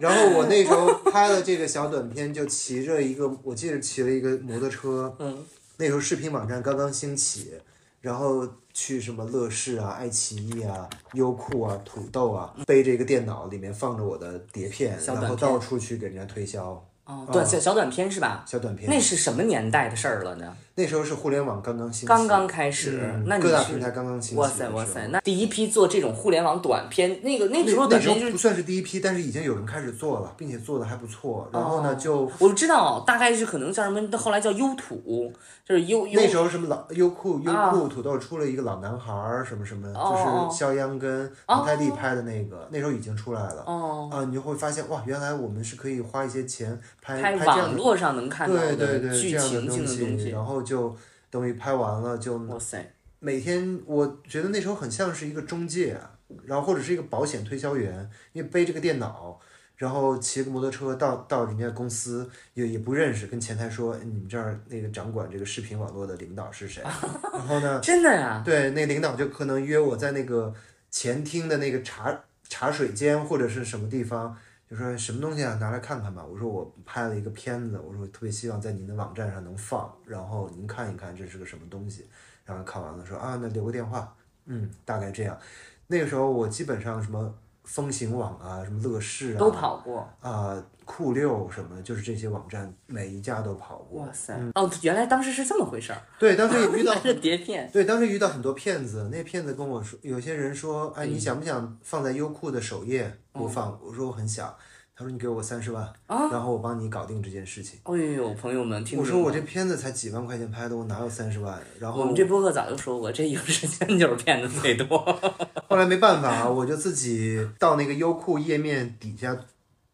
Speaker 3: 然后我那时候拍了这个小短片，就骑着一个，我记得骑了一个摩托车，
Speaker 2: 嗯，
Speaker 3: 那时候视频网站刚刚兴起，然后去什么乐视啊、爱奇艺啊、优酷啊、土豆啊，背着一个电脑，里面放着我的碟片，然后到处去给人家推销
Speaker 2: 哦，短小小短片是吧？
Speaker 3: 小短片。
Speaker 2: 那是什么年代的事儿了呢？
Speaker 3: 那时候是互联网刚刚兴起，
Speaker 2: 刚刚开始，
Speaker 3: 嗯
Speaker 2: 那你
Speaker 3: 各大平台刚刚兴起
Speaker 2: 哇。塞哇塞，那第一批做这种互联网短片，那个那个时候
Speaker 3: 那
Speaker 2: 短片就是
Speaker 3: 不算是第一批，但是已经有人开始做了，并且做的还不错。然后呢，就
Speaker 2: 我知道，大概是可能叫什么，后来叫优土，就是优优
Speaker 3: 那时候什么老优酷、优
Speaker 2: 啊
Speaker 3: 酷、土豆出了一个老男孩儿什么什么，
Speaker 2: 哦
Speaker 3: 就是肖央跟王太利拍的那个，那时候已经出来了。
Speaker 2: 哦，
Speaker 3: 啊，你就会发现哇，原来我们是可以花一些钱拍
Speaker 2: 拍网络上能看到
Speaker 3: 对对
Speaker 2: 的
Speaker 3: 对
Speaker 2: 剧情性的东，
Speaker 3: 西。然后就等于拍完了就
Speaker 2: 哇塞，
Speaker 3: 每天我觉得那时候很像是一个中介啊，然后或者是一个保险推销员，因为背着个电脑，然后骑个摩托车到到人家公司也也不认识，跟前台说哎你们这儿那个掌管这个视频网络的领导是谁，然后呢，
Speaker 2: 真的呀？
Speaker 3: 对，那领导就可能约我在那个前厅的那个茶茶水间或者是什么地方。就说什么东西啊，拿来看看吧。我说我拍了一个片子，我说我特别希望在您的网站上能放，然后您看一看这是个什么东西。然后看完了说啊，那留个电话，嗯，大概这样。那个时候我基本上什么风行网啊，什么乐视啊，
Speaker 2: 都跑过。
Speaker 3: 啊、酷六什么，就是这些网站每一家都跑过。
Speaker 2: 哇塞！哦，原来当时是这么回事儿，
Speaker 3: 对，当时也遇到
Speaker 2: 是碟片。
Speaker 3: 对，当时遇到很多骗子，那骗子跟我说，有些人说，哎，你想不想放在优酷的首页播放？我说我很想。他说你给我三十万，然后我帮你搞定这件事情。
Speaker 2: 哎呦，朋友们，听
Speaker 3: 我说我这片子才几万块钱拍的，我哪有三十万？然后
Speaker 2: 我们这播客早就说过，这影视圈就是骗子最多。
Speaker 3: 后来没办法啊，我就自己到那个优酷页面底下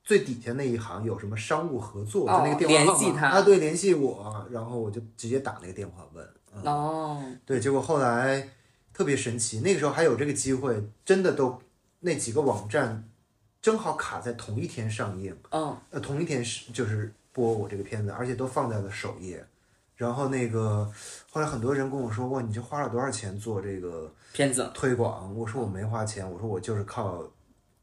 Speaker 3: 最底下那一行有什么商务合作，就那个
Speaker 2: 哦
Speaker 3: 电话号
Speaker 2: 联系他
Speaker 3: 码啊，对，联系我，然后我就直接打那个电话问。
Speaker 2: 哦，
Speaker 3: 对，结果后来特别神奇，那个时候还有这个机会，真的都那几个网站正好卡在同一天上映，
Speaker 2: 嗯，
Speaker 3: 呃，同一天是就是播我这个片子，而且都放在了首页。然后那个后来很多人跟我说，哇，你这花了多少钱做这个
Speaker 2: 片子
Speaker 3: 推广？我说我没花钱，我说我就是靠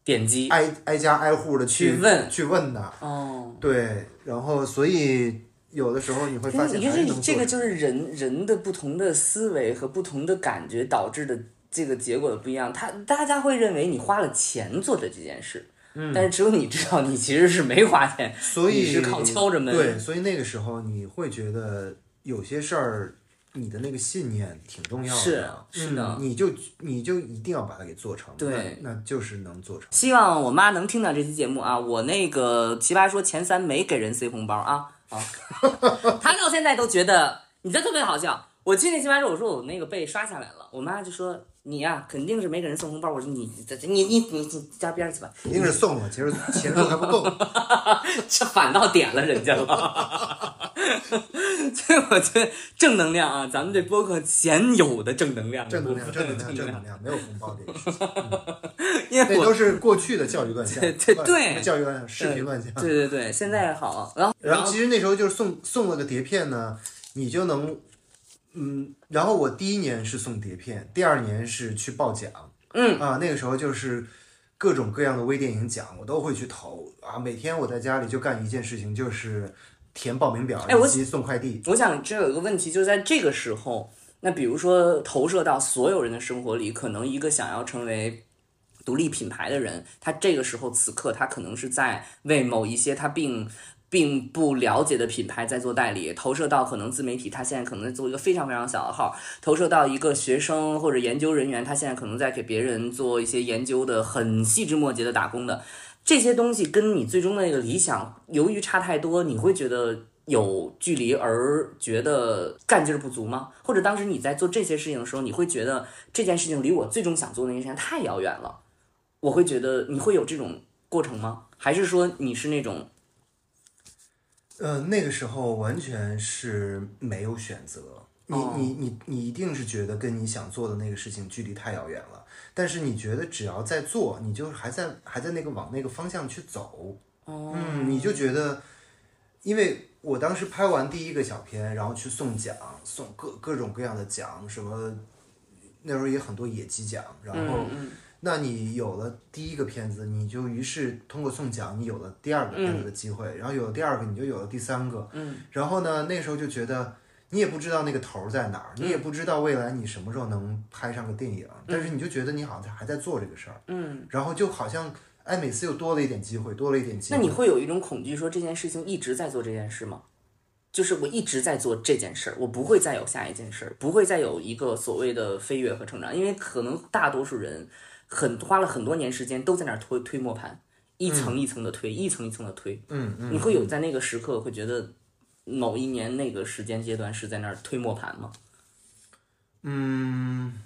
Speaker 2: 点击。
Speaker 3: 挨挨家挨户的
Speaker 2: 去问
Speaker 3: 去问的。
Speaker 2: 哦，
Speaker 3: 对，然后所以有的时候你会发现
Speaker 2: 你看
Speaker 3: 还是能做
Speaker 2: 这这个就是人人的不同的思维和不同的感觉导致的这个结果的不一样。他大家会认为你花了钱做的这件事，嗯，但是只有你知道你其实是没花钱，
Speaker 3: 所以
Speaker 2: 是靠敲着门。
Speaker 3: 对，所以那个时候你会觉得有些事儿，你的那个信念挺重要的。
Speaker 2: 是是的
Speaker 3: 嗯你就你就一定要把它给做成。
Speaker 2: 对
Speaker 3: 那，那就是能做成。
Speaker 2: 希望我妈能听到这期节目啊！我那个奇葩说前三没给人塞红包啊，好，她到现在都觉得你这特别好笑。我去那奇葩说，我说我那个被刷下来了，我妈就说你呀、肯定是没给人送红包。我说你这这你你你你加边儿去吧，
Speaker 3: 肯定是送了，其实 钱数还不够。
Speaker 2: 这反倒点了人家了。所以我觉得正能量啊，咱们这播客鲜有的正能量，
Speaker 3: 正能量，正能量，正能量，没有红包这个事情，
Speaker 2: 因为我
Speaker 3: 都是过去的教育乱象。
Speaker 2: 对对对
Speaker 3: 教育乱象，视频乱象。
Speaker 2: 对对对，现在好，然后
Speaker 3: 然后其实那时候就是送送了个碟片呢，你就能，嗯，然后我第一年是送碟片，第二年是去报奖，
Speaker 2: 嗯
Speaker 3: 啊，那个时候就是各种各样的微电影奖我都会去投啊，每天我在家里就干一件事情，就是填报名表以及送快递。
Speaker 2: 我想这有一个问题，就在这个时候，那比如说投射到所有人的生活里，可能一个想要成为独立品牌的人，他这个时候此刻他可能是在为某一些他并并不了解的品牌在做代理，投射到可能自媒体，他现在可能在做一个非常非常小的号，投射到一个学生或者研究人员，他现在可能在给别人做一些研究的很细枝末节的打工的。这些东西跟你最终的那个理想，由于差太多，你会觉得有距离而觉得干劲儿不足吗？或者当时你在做这些事情的时候，你会觉得这件事情离我最终想做那件事情太遥远了？我会觉得你会有这种过程吗？还是说你是那种
Speaker 3: 呃，那个时候完全是没有选择。你
Speaker 2: 哦
Speaker 3: 你你你一定是觉得跟你想做的那个事情距离太遥远了，但是你觉得只要在做，你就还在还在那个往那个方向去走。
Speaker 2: 哦
Speaker 3: 嗯，你就觉得，因为我当时拍完第一个小片，然后去送奖，送各各种各样的奖，什么那时候也很多野鸡奖，然后。
Speaker 2: 嗯
Speaker 3: 那你有了第一个片子，你就于是通过送奖，你有了第二个片子的机会，然后有了第二个，你就有了第三个，
Speaker 2: 嗯，
Speaker 3: 然后呢，那时候就觉得你也不知道那个头儿在哪儿，你也不知道未来你什么时候能拍上个电影，但是你就觉得你好像还在做这个事儿，
Speaker 2: 嗯，
Speaker 3: 然后就好像哎，每次又多了一点机会，多了一点机会，
Speaker 2: 那你会有一种恐惧，说这件事情一直在做这件事吗？就是我一直在做这件事儿，我不会再有下一件事儿，不会再有一个所谓的飞跃和成长，因为可能大多数人很花了很多年时间都在那儿推推磨盘，一层一层的推，一层一层的推。
Speaker 3: 嗯嗯，
Speaker 2: 你会有在那个时刻会觉得某一年那个时间阶段是在那儿推磨盘吗？
Speaker 3: 嗯，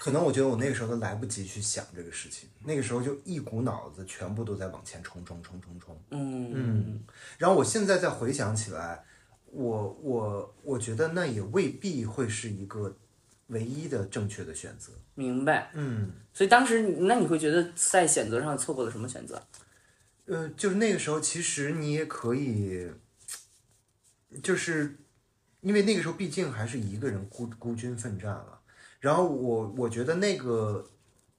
Speaker 3: 可能我觉得我那个时候都来不及去想这个事情，那个时候就一股脑子全部都在往前冲冲冲冲冲。
Speaker 2: 嗯
Speaker 3: 嗯，然后我现在再回想起来，我我我觉得那也未必会是一个唯一的正确的选择。
Speaker 2: 明白。
Speaker 3: 嗯，
Speaker 2: 所以当时那你会觉得在选择上错过了什么选择？
Speaker 3: 呃，就是那个时候，其实你也可以，就是因为那个时候毕竟还是一个人孤孤军奋战了。然后我我觉得那个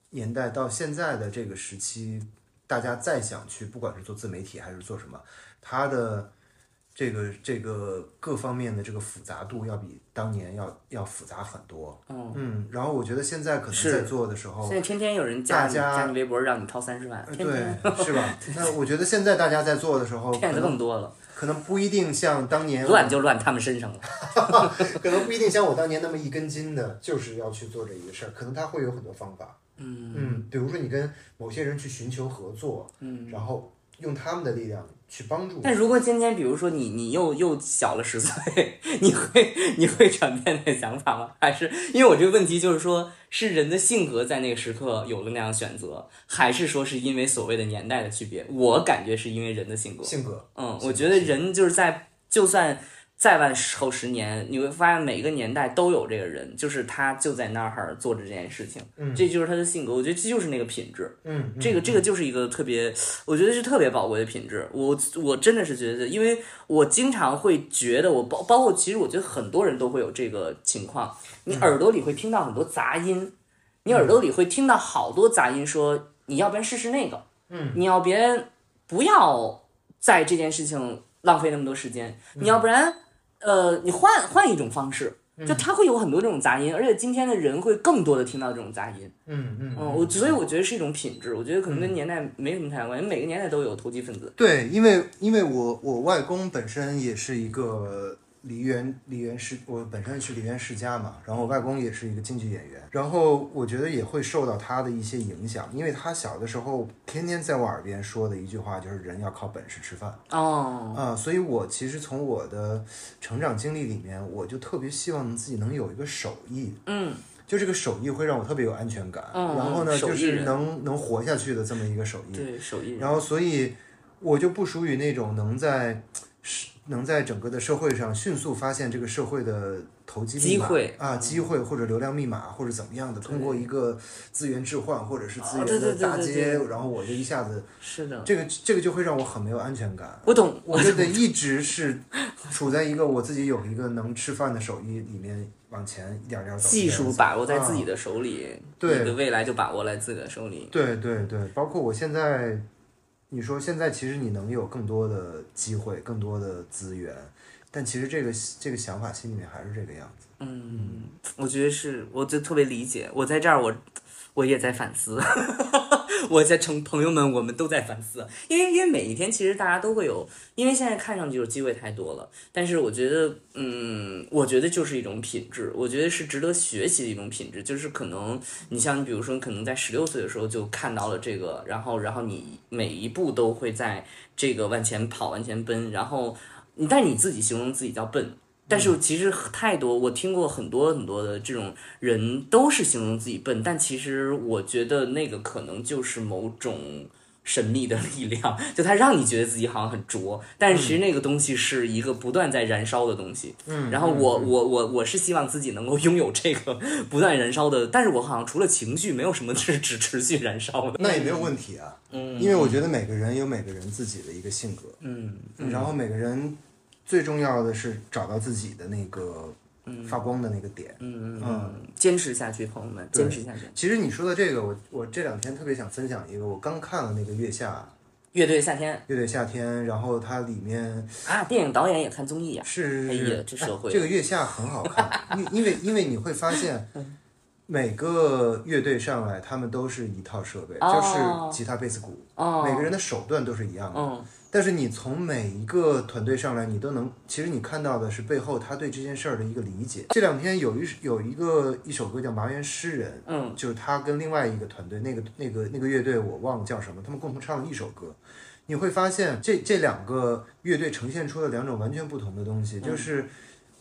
Speaker 3: 年代到现在的这个时期，大家再想去，不管是做自媒体还是做什么，他的这个这个各方面的这个复杂度要比当年要要复杂很多。
Speaker 2: 嗯
Speaker 3: 嗯，然后我觉得现在可能在做的时候
Speaker 2: 现，在天天有人加你加你微博让你掏三十万，
Speaker 3: 呃
Speaker 2: 天天
Speaker 3: 对，是吧？那我觉得现在大家在做的时候，
Speaker 2: 骗子更多了，
Speaker 3: 可能不一定像当年
Speaker 2: 乱就乱他们身上了。
Speaker 3: 可能不一定像我当年那么一根筋的，就是要去做这一个事儿，可能他会有很多方法。
Speaker 2: 嗯
Speaker 3: 嗯，比如说你跟某些人去寻求合作，
Speaker 2: 嗯。
Speaker 3: 然后用他们的力量去帮助。
Speaker 2: 但如果今天，比如说你你又又小了十岁，你会你会转变那想法吗？还是因为我这个问题就是说，是人的性格在那个时刻有了那样选择，还是说是因为所谓的年代的区别？我感觉是因为人的性格。
Speaker 3: 性格，
Speaker 2: 嗯，我觉得人就是在就算再往后十年，你会发现每个年代都有这个人，就是他就在那儿做着这件事情，
Speaker 3: 嗯
Speaker 2: 这就是他的性格。我觉得这就是那个品质。
Speaker 3: 嗯，嗯
Speaker 2: 这个这个就是一个特别，我觉得是特别宝贵的品质。我我真的是觉得，因为我经常会觉得我，包包括其实我觉得很多人都会有这个情况，你耳朵里会听到很多杂音，你耳朵里会听到好多杂音说，你要不然试试那个，
Speaker 3: 嗯，
Speaker 2: 你要别不要在这件事情浪费那么多时间，你要不然呃，你换换一种方式。就它会有很多这种杂音，而且今天的人会更多的听到这种杂音。
Speaker 3: 嗯嗯
Speaker 2: 嗯，我所以我觉得是一种品质，我觉得可能跟年代没什么太大关系，每个年代都有投机分子。
Speaker 3: 对，因为因为我我外公本身也是一个梨园梨园世，我本身是梨园世家嘛，然后我外公也是一个京剧演员，然后我觉得也会受到他的一些影响，因为他小的时候天天在我耳边说的一句话就是人要靠本事吃饭
Speaker 2: 哦，
Speaker 3: 啊、所以我其实从我的成长经历里面，我就特别希望自己能有一个手艺，
Speaker 2: 嗯，
Speaker 3: 就这个手艺会让我特别有安全感，
Speaker 2: 嗯
Speaker 3: 然后呢，就是能能活下去的这么一个手艺，
Speaker 2: 对，手艺。
Speaker 3: 然后，所以我就不属于那种能在是能在整个的社会上迅速发现这个社会的投机
Speaker 2: 机会
Speaker 3: 啊，机会或者流量密码或者怎么样的，通过一个资源置换或者是资源的搭接，然后我就一下子
Speaker 2: 是的，
Speaker 3: 这个这个就会让我很没有安全感。
Speaker 2: 我懂，
Speaker 3: 我就得 一直是处在一个我自己有一个能吃饭的手艺里面往前一点点走。
Speaker 2: 技术把握在自己
Speaker 3: 的。
Speaker 2: 的手里，
Speaker 3: 对
Speaker 2: 你的未来就把握在自己的手里。
Speaker 3: 对对对，包括我现在你说现在其实你能有更多的机会，更多的资源，但其实这个这个想法心里面还是这个样子。
Speaker 2: 嗯，我觉得是，我就特别理解。我在这儿，我我也在反思。我在成朋友们，我们都在反思，因为因为每一天其实大家都会有，因为现在看上去就是机会太多了，但是我觉得，嗯，我觉得就是一种品质，我觉得是值得学习的一种品质，就是可能你像你比如说，可能在十六岁的时候就看到了这个，然后然后你每一步都会在这个往前跑、往前奔，然后你但你自己形容自己叫笨。但是其实太多，我听过很多很多的这种人都是形容自己笨，但其实我觉得那个可能就是某种神秘的 力量，就它让你觉得自己好像很拙，但是其实那个东西是一个不断在燃烧的东西。
Speaker 3: 嗯，
Speaker 2: 然后我我我我是希望自己能够拥有这个 不断燃烧的，但是我好像除了情绪，没有什么 是只持续燃烧的。
Speaker 3: 那也没有问题啊，嗯，因为我觉得每个人有每个人自己的一个性格，
Speaker 2: 嗯，
Speaker 3: 然后每个人。最重要的是找到自己的那个发光的那个点，
Speaker 2: 嗯嗯，坚持下去，朋友们，坚持下去。
Speaker 3: 其实你说的这个，我我这两天特别想分享一个，我刚看了那个《月下》，
Speaker 2: 乐队夏天，
Speaker 3: 乐队夏天，然后它里面
Speaker 2: 啊，电影导演也看综艺啊，
Speaker 3: 是，
Speaker 2: 是是，这社会，
Speaker 3: 这个《月下》很好看，因因为因为你会发现，每个乐队上来，他们都是一套设备，就是吉他、贝斯、鼓，每个人的手段都是一样的。但是你从每一个团队上来，你都能，其实你看到的是背后他对这件事儿的一个理解。这两天有一有一个一首歌叫《麻园诗人》，
Speaker 2: 嗯，
Speaker 3: 就是他跟另外一个团队，那个那个那个乐队我忘了叫什么，他们共同唱了一首歌。你会发现这这两个乐队呈现出了两种完全不同的东西，就是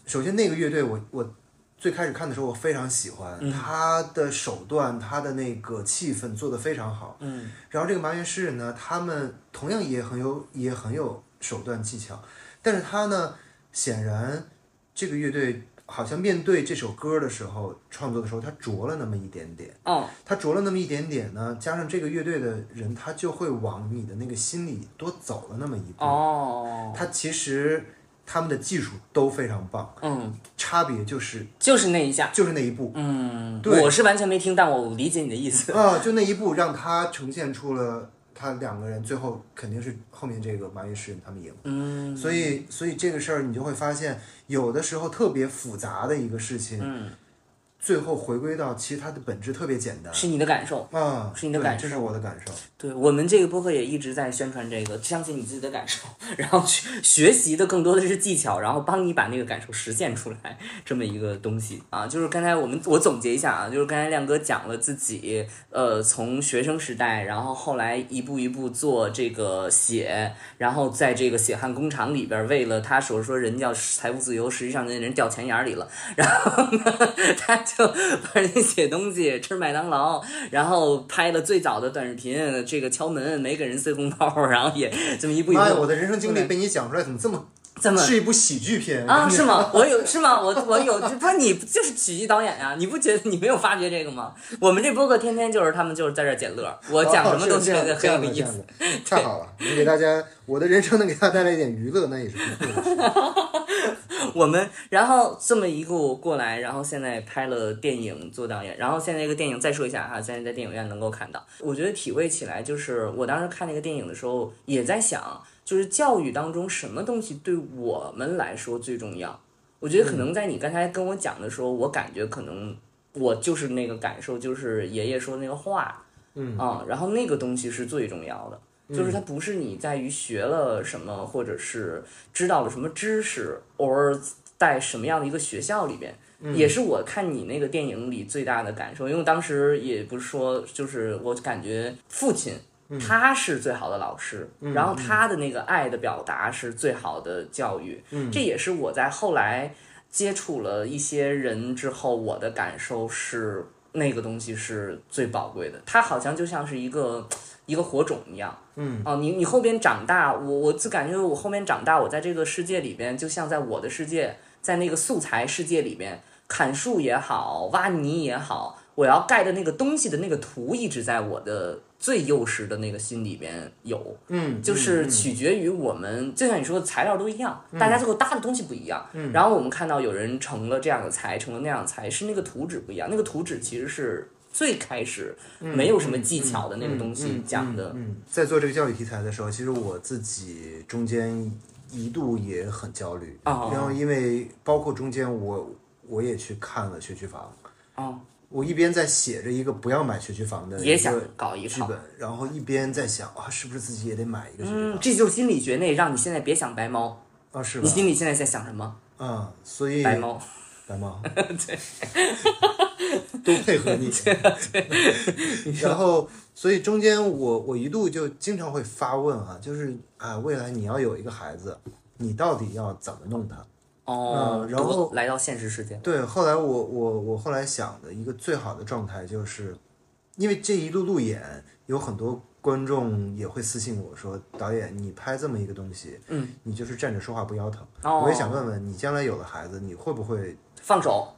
Speaker 3: 首先那个乐队我我。最开始看的时候，我非常喜欢他的手段，他的那个气氛做得非常好。
Speaker 2: 嗯，
Speaker 3: 然后这个麻园诗人呢，他们同样也很有也很有手段技巧，但是他呢，显然这个乐队好像面对这首歌的时候，创作的时候他着了那么一点点。
Speaker 2: 哦，
Speaker 3: 他着了那么一点点呢，加上这个乐队的人，他就会往你的那个心里多走了那么一步。
Speaker 2: 哦，
Speaker 3: 他其实。他们的技术都非常棒，
Speaker 2: 嗯，
Speaker 3: 差别就是
Speaker 2: 就是那一下，
Speaker 3: 就是那一步，
Speaker 2: 嗯，
Speaker 3: 对，
Speaker 2: 我是完全没听，但我理解你的意思。
Speaker 3: 啊，就那一步让他呈现出了他两个人最后肯定是后面这个马云诗人他们赢，
Speaker 2: 嗯，
Speaker 3: 所以所以这个事儿你就会发现，有的时候特别复杂的一个事情，
Speaker 2: 嗯。
Speaker 3: 最后回归到，其实它的本质特别简单，
Speaker 2: 是你的感受
Speaker 3: 啊，
Speaker 2: 是你的感受，
Speaker 3: 这是我的感受。
Speaker 2: 对我们这个播客也一直在宣传这个，相信你自己的感受，然后去学习的更多的是技巧，然后帮你把那个感受实现出来，这么一个东西啊。就是刚才我们我总结一下啊，就是刚才亮哥讲了自己，呃，从学生时代，然后后来一步一步做这个写，然后在这个血汗工厂里边，为了他所说人叫财务自由，实际上那人掉钱眼里了，然后呢，他。就 帮人写东西，吃麦当劳，然后拍了最早的短视频，这个敲门没给人塞红包，然后也这么一步一步。
Speaker 3: 妈呀，我的人生经历被你讲出来，怎么这么
Speaker 2: 这么
Speaker 3: 是一部喜剧片
Speaker 2: 啊？是吗？我有是吗？我我有，不是你就是喜剧导演呀？你不觉得你没有发觉这个吗？我们这播客天天就是他们就是在这捡乐，我讲什么都觉得很有意思。
Speaker 3: 太好了，能给大家我的人生能给大家带来一点娱乐，那也是不错的。
Speaker 2: 我们然后这么一路过来，然后现在拍了电影做导演，然后现在这个电影再说一下哈，现在在电影院能够看到。我觉得体会起来就是，我当时看那个电影的时候也在想，就是教育当中什么东西对我们来说最重要？我觉得可能在你刚才跟我讲的时候，我感觉可能我就是那个感受，就是爷爷说那个话，
Speaker 3: 嗯
Speaker 2: 啊，然后那个东西是最重要的。就是它不是你在于学了什么，或者是知道了什么知识，，or 在什么样的一个学校里边，也是我看你那个电影里最大的感受。因为当时也不是说，就是我感觉父亲他是最好的老师，然后他的那个爱的表达是最好的教育。这也是我在后来接触了一些人之后，我的感受是那个东西是最宝贵的。他好像就像是一个。一个火种一样，
Speaker 3: 嗯，
Speaker 2: 哦，你你后边长大，我我就感觉我后面长大，我在这个世界里边，就像在我的世界，在那个素材世界里边，砍树也好，挖泥也好，我要盖的那个东西的那个图，一直在我的最幼时的那个心里边有，
Speaker 3: 嗯，
Speaker 2: 就是取决于我们，就像你说的材料都一样，大家最后搭的东西不一样，
Speaker 3: 嗯，
Speaker 2: 然后我们看到有人成了这样的材，成了那样的材，是那个图纸不一样，那个图纸其实是。最开始没有什么技巧的那个东西讲的。
Speaker 3: 嗯，在做这个教育题材的时候，其实我自己中间一度也很焦虑，
Speaker 2: 哦
Speaker 3: 然后因为包括中间我我也去看了学区房，
Speaker 2: 哦，
Speaker 3: 我一边在写着一个不要买学区房的
Speaker 2: 也想搞一套
Speaker 3: 剧本，然后一边在想啊，是不是自己也得买一个学区
Speaker 2: 嗯，
Speaker 3: 房？
Speaker 2: 这就是心理学那让你现在别想白猫。
Speaker 3: 啊，是吧
Speaker 2: 你？心里现在在想什么？
Speaker 3: 嗯，所以
Speaker 2: 白猫。
Speaker 3: 白猫，对，都配合你。然后，所以中间我我一度就经常会发问啊，就是啊，未来你要有一个孩子，你到底要怎么弄他？
Speaker 2: 哦，
Speaker 3: 嗯然后
Speaker 2: 来到现实世界。
Speaker 3: 对，后来我我我后来想的一个最好的状态就是，因为这一路路演有很多观众也会私信我说，导演你拍这么一个东西，
Speaker 2: 嗯，
Speaker 3: 你就是站着说话不腰疼。
Speaker 2: 哦
Speaker 3: 我也想问问你将来有了孩子，你会不会
Speaker 2: 放手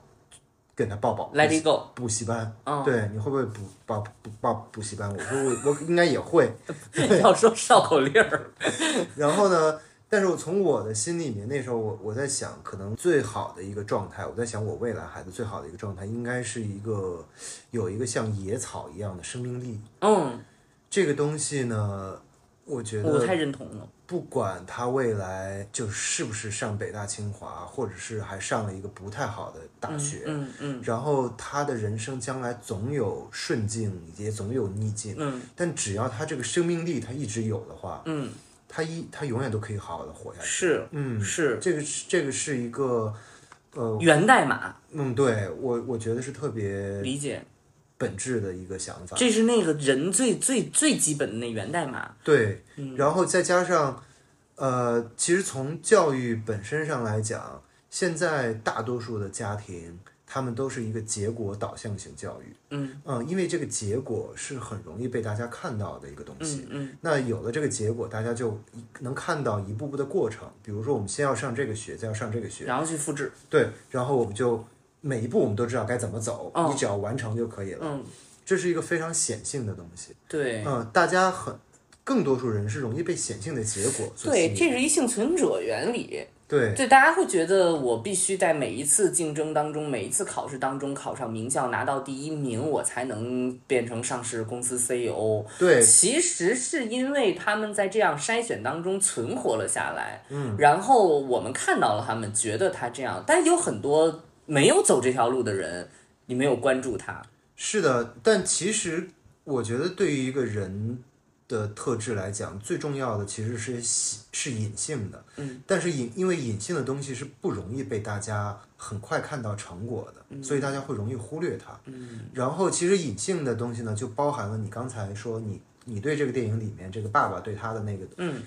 Speaker 3: 给他抱抱
Speaker 2: ，Let it go。
Speaker 3: 补习班？
Speaker 2: 嗯
Speaker 3: 对，你会不会补报补报补习班？我说我我应该也会。
Speaker 2: 要说绕口令儿。
Speaker 3: 然后呢，但是我从我的心里面，那时候我我在想，可能最好的一个状态，我在想我未来孩子最好的一个状态，应该是一个有一个像野草一样的生命力。
Speaker 2: 嗯，
Speaker 3: 这个东西呢，我觉得
Speaker 2: 我太
Speaker 3: 得
Speaker 2: 认同了。
Speaker 3: 不管他未来就是不是上北大清华，或者是还上了一个不太好的大学，
Speaker 2: 嗯嗯
Speaker 3: 然后他的人生将来总有顺境，也总有逆境。
Speaker 2: 嗯
Speaker 3: 但只要他这个生命力他一直有的话，
Speaker 2: 嗯，
Speaker 3: 他一他永远都可以好好的活下去。
Speaker 2: 是
Speaker 3: 嗯，
Speaker 2: 是
Speaker 3: 这个是这个是一个，呃，
Speaker 2: 源代码，
Speaker 3: 嗯，对我我觉得是特别
Speaker 2: 理解。
Speaker 3: 本质的一个想法。
Speaker 2: 这是那个人最最最基本的那源代码。
Speaker 3: 对，
Speaker 2: 嗯
Speaker 3: 然后再加上，呃，其实从教育本身上来讲，现在大多数的家庭，他们都是一个结果导向型教育。
Speaker 2: 嗯
Speaker 3: 嗯，因为这个结果是很容易被大家看到的一个东西。
Speaker 2: 嗯嗯
Speaker 3: 那有了这个结果，大家就能看到一步步的过程。比如说，我们先要上这个学，再要上这个学，
Speaker 2: 然后去复制。
Speaker 3: 对，然后我们就每一步我们都知道该怎么走，
Speaker 2: 嗯
Speaker 3: 你只要完成就可以了。
Speaker 2: 嗯，
Speaker 3: 这是一个非常显性的东西。
Speaker 2: 对
Speaker 3: 嗯，大家很更多数人是容易被显性的结果
Speaker 2: 对，这是一幸存者原理。
Speaker 3: 对
Speaker 2: 对，大家会觉得我必须在每一次竞争当中、每一次考试当中考上名校，拿到第一名，我才能变成上市公司 CEO。
Speaker 3: 对
Speaker 2: 其实是因为他们在这样筛选当中存活了下来，嗯，然后我们看到了他们，觉得他这样，但有很多没有走这条路的人，你没有关注他，
Speaker 3: 是的，但其实我觉得对于一个人的特质来讲，最重要的其实是喜是隐性的。
Speaker 2: 嗯，
Speaker 3: 但是隐因为隐性的东西是不容易被大家很快看到成果的，所以大家会容易忽略它。
Speaker 2: 嗯，
Speaker 3: 然后其实隐性的东西呢，就包含了你刚才说你你对这个电影里面这个爸爸对他的那个
Speaker 2: 嗯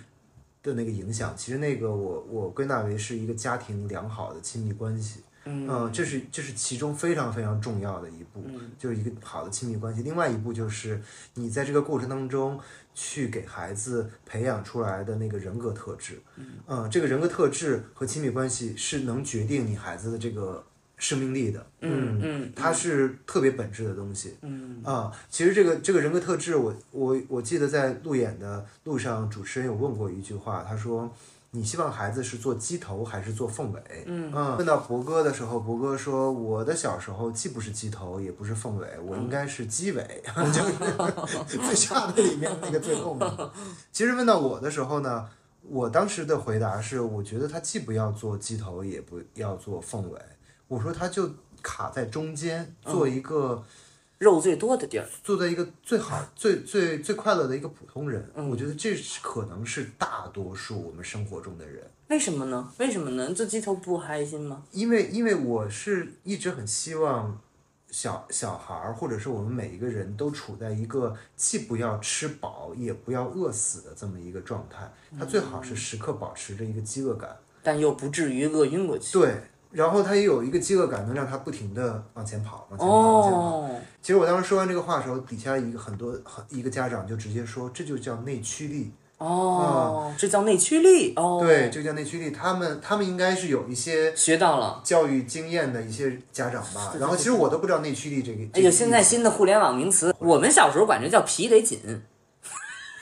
Speaker 3: 的那个影响，其实那个我我归纳为是一个家庭良好的亲密关系。
Speaker 2: 嗯。
Speaker 3: 嗯，这是这是其中非常非常重要的一步，就是一个好的亲密关系。另外一步就是你在这个过程当中去给孩子培养出来的那个人格特质，嗯，这个人格特质和亲密关系是能决定你孩子的这个生命力的，
Speaker 2: 嗯嗯
Speaker 3: 它是特别本质的东西。
Speaker 2: 嗯。
Speaker 3: 啊，其实这个这个人格特质我，我我记得在路演的路上，主持人有问过一句话，他说：“你希望孩子是做鸡头还是做凤尾？”
Speaker 2: 嗯
Speaker 3: 问到博哥的时候，博哥说：“我的小时候既不是鸡头，也不是凤尾，我应该是鸡尾，就是 最下的里面那个最后面。”其实问到我的时候呢，我当时的回答是：我觉得他既不要做鸡头，也不要做凤尾。我说他就卡在中间，做一个。
Speaker 2: 肉最多的地儿，
Speaker 3: 做在一个最好、最最最快乐的一个普通人，
Speaker 2: 嗯
Speaker 3: 我觉得这是可能是大多数我们生活中的人，
Speaker 2: 为什么呢？为什么呢？做鸡头不开心吗？
Speaker 3: 因为因为我是一直很希望小小孩儿或者是我们每一个人都处在一个既不要吃饱也不要饿死的这么一个状态，他最好是时刻保持着一个饥饿感，
Speaker 2: 但又不至于饿晕过去。
Speaker 3: 对。然后他也有一个饥饿感，能让他不停的往前跑，往前跑，往前跑。
Speaker 2: 哦，
Speaker 3: 其实我当时说完这个话的时候，底下一个很多很一个家长就直接说，这就叫内驱力。
Speaker 2: 哦，这叫内驱力哦。
Speaker 3: 对，，就叫内驱力。他们他们应该是有一些
Speaker 2: 学到了。
Speaker 3: 教育经验的一些家长吧。然后其实我都不知道内驱力这个。
Speaker 2: 哎呦，
Speaker 3: 这个
Speaker 2: 现在新的互联网名词，我们小时候管这叫皮得紧。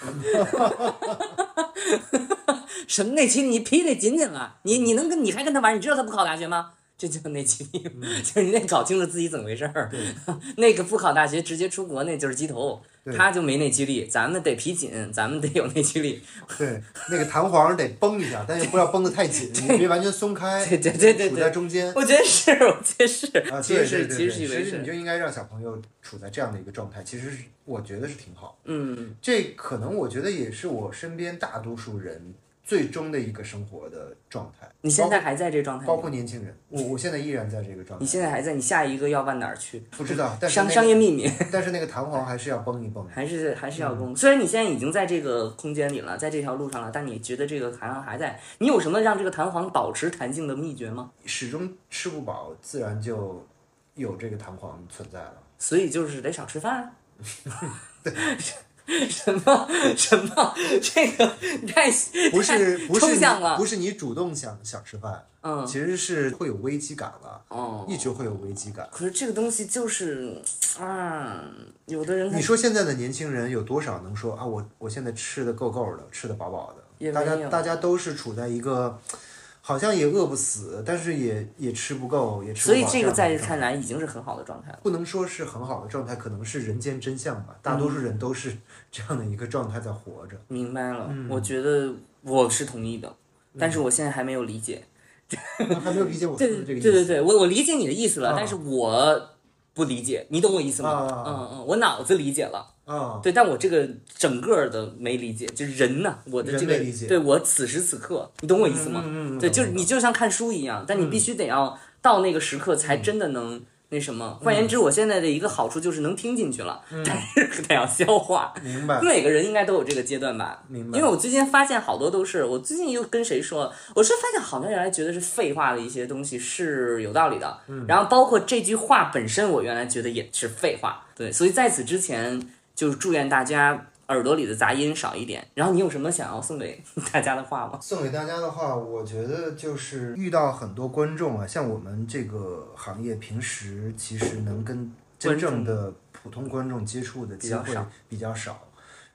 Speaker 2: 什么内驱力？你皮得紧紧啊！你你能跟你还跟他玩？你知道他不考大学吗？这就是内驱力，就是你得搞清楚自己怎么回事儿。那个不考大学直接出国那就是鸡头，他就没内驱力，咱们得皮紧，咱们得有内驱力。
Speaker 3: 对，那个弹簧得绷一下，但是不要绷得太紧，你别完全松开，
Speaker 2: 对对对对
Speaker 3: 处在
Speaker 2: 对，
Speaker 3: 中间。
Speaker 2: 我觉得是，我觉得是，
Speaker 3: 啊，
Speaker 2: 其实是其实是一回
Speaker 3: 对其实你就。应该让小朋友处在这样的一个状态，其实是我觉得是挺好。
Speaker 2: 嗯，
Speaker 3: 这可能我觉得也是我身边大多数人最终的一个生活的状态。
Speaker 2: 你现在还在这状态
Speaker 3: 包？括年轻人，我我现在依然在这个状态。
Speaker 2: 你现在还在，你下一个要往哪儿去？
Speaker 3: 不知道，但是、那
Speaker 2: 商
Speaker 3: 个、
Speaker 2: 商业秘密。
Speaker 3: 但是那个弹簧还是要绷一绷。
Speaker 2: 还是还是要
Speaker 3: 嗯。
Speaker 2: 虽然你现在已经在这个空间里了，在这条路上了，但你觉得这个弹簧还在。你有什么让这个弹簧保持弹性的秘诀吗？
Speaker 3: 始终吃不饱，自然就有这个弹簧存在了。
Speaker 2: 所以就是得少吃饭。什么什么？这个太
Speaker 3: 不是不是
Speaker 2: 了
Speaker 3: 不是你主动想想吃饭，
Speaker 2: 嗯
Speaker 3: 其实是会有危机感了，
Speaker 2: 哦。
Speaker 3: 一直会有危机感。
Speaker 2: 可是这个东西就是啊，有的人
Speaker 3: 你说现在的年轻人有多少能说啊？我我现在吃的够够的，吃的饱饱的，大家大家都是处在一个好像也饿不死，但是也也吃不够，也吃不
Speaker 2: 所以这个在看来已经是很好的状态了。
Speaker 3: 不能说是很好的状态，可能是人间真相吧。大多数人都是这样的一个状态在活着。
Speaker 2: 明白了，
Speaker 3: 嗯
Speaker 2: 我觉得我是同意的，但是我现在还没有理解。
Speaker 3: 还没有理解我说
Speaker 2: 对
Speaker 3: 的这个意思。
Speaker 2: 对对对，我我理解你的意思了，
Speaker 3: 啊
Speaker 2: 但是我不理解，你懂我意思吗？
Speaker 3: 啊
Speaker 2: 嗯嗯，我脑子理解了，
Speaker 3: 啊，
Speaker 2: 对，但我这个整个的没理解，就是人呐，我的这个对我此时此刻，你懂我意思吗？对，
Speaker 3: 嗯嗯对
Speaker 2: 就是你就像看书一样，但你必须得要到那个时刻才真的能。那什么，换言之，我现在的一个好处就是能听进去了，但是得要消化。
Speaker 3: 明白
Speaker 2: 每个人应该都有这个阶段吧？
Speaker 3: 明白
Speaker 2: 因为我最近发现好多都是，我最近又跟谁说，我是发现好多原来觉得是废话的一些东西是有道理的，
Speaker 3: 嗯
Speaker 2: 然后包括这句话本身，我原来觉得也是废话。对，所以在此之前，就是祝愿大家耳朵里的杂音少一点。然后你有什么想要送给 大家的话吗？
Speaker 3: 送给大家的话，我觉得就是遇到很多观众啊，像我们这个行业，平时其实能跟真正的普通观众接触的机会
Speaker 2: 比较少。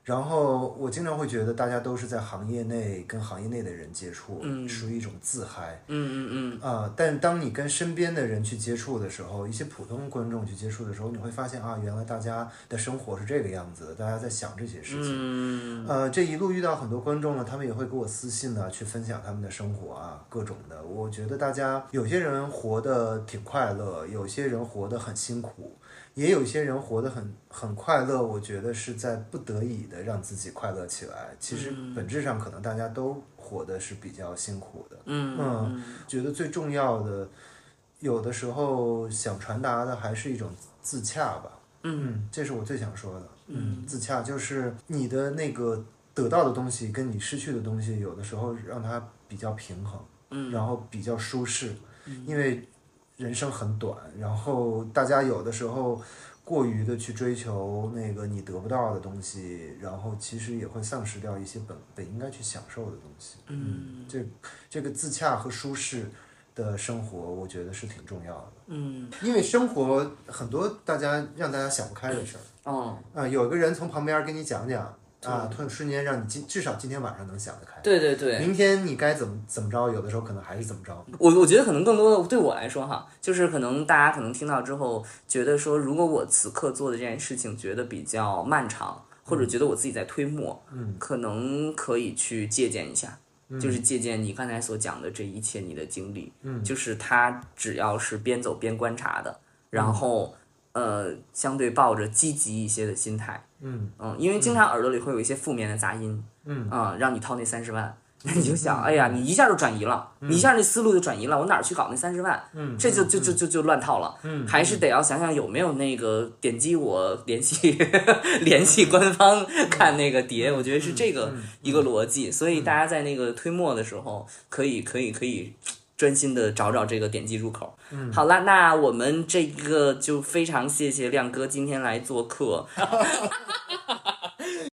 Speaker 3: 然后我经常会觉得，大家都是在行业内跟行业内的人接触，
Speaker 2: 嗯
Speaker 3: 属于一种自嗨。
Speaker 2: 嗯嗯嗯
Speaker 3: 啊、但当你跟身边的人去接触的时候，一些普通观众去接触的时候，你会发现啊，原来大家的生活是这个样子的，大家在想这些事情。
Speaker 2: 嗯
Speaker 3: 呃，这一路遇到很多观众呢，他们也会给我私信呢，去分享他们的生活啊，各种的。我觉得大家有些人活得挺快乐，有些人活得很辛苦，也有些人活得很很快乐。我觉得是在不得已的让自己快乐起来。其实本质上可能大家都活的是比较辛苦的。
Speaker 2: 嗯
Speaker 3: 嗯，觉得最重要的，有的时候想传达的还是一种自洽吧。嗯，这是我最想说的。嗯，自洽就是你的那个得到的东西跟你失去的东西，有的时候让它比较平衡，
Speaker 2: 嗯，
Speaker 3: 然后比较舒适，因为人生很短，然后大家有的时候。过于的去追求那个你得不到的东西，然后其实也会丧失掉一些本本应该去享受的东西。
Speaker 2: 嗯
Speaker 3: 这这个自洽和舒适的生活，我觉得是挺重要的。
Speaker 2: 嗯
Speaker 3: 因为生活很多大家让大家想不开的事儿
Speaker 2: 哦，
Speaker 3: 啊、有个人从旁边给你讲讲啊，突然瞬间让你今至少今天晚上能想得开。
Speaker 2: 对对对，
Speaker 3: 明天你该怎么怎么着，有的时候可能还是怎么着。
Speaker 2: 我我觉得可能更多的对我来说哈，就是可能大家可能听到之后，觉得说如果我此刻做的这件事情觉得比较漫长，或者觉得我自己在推磨，
Speaker 3: 嗯，
Speaker 2: 可能可以去借鉴一下，就是借鉴你刚才所讲的这一切你的经历，
Speaker 3: 嗯。
Speaker 2: 就是他只要是边走边观察的，然后、呃相对抱着积极一些的心态，
Speaker 3: 嗯。
Speaker 2: 嗯，因为经常耳朵里会有一些负面的杂音，
Speaker 3: 嗯。
Speaker 2: 啊、让你掏那三十万，那你就想，哎呀，你一下就转移了，你一下那思路就转移了，我哪儿去搞那三十万？
Speaker 3: 嗯，
Speaker 2: 这就就就就就乱套了。
Speaker 3: 嗯
Speaker 2: 还是得要想想有没有那个点击我联系 联系官方 看那个碟，我觉得是这个一个逻辑。所以大家在那个推磨的时候，可以可以可以。专心的找找这个点击入口。嗯，好啦，那我们这个就非常谢谢亮哥今天来做客。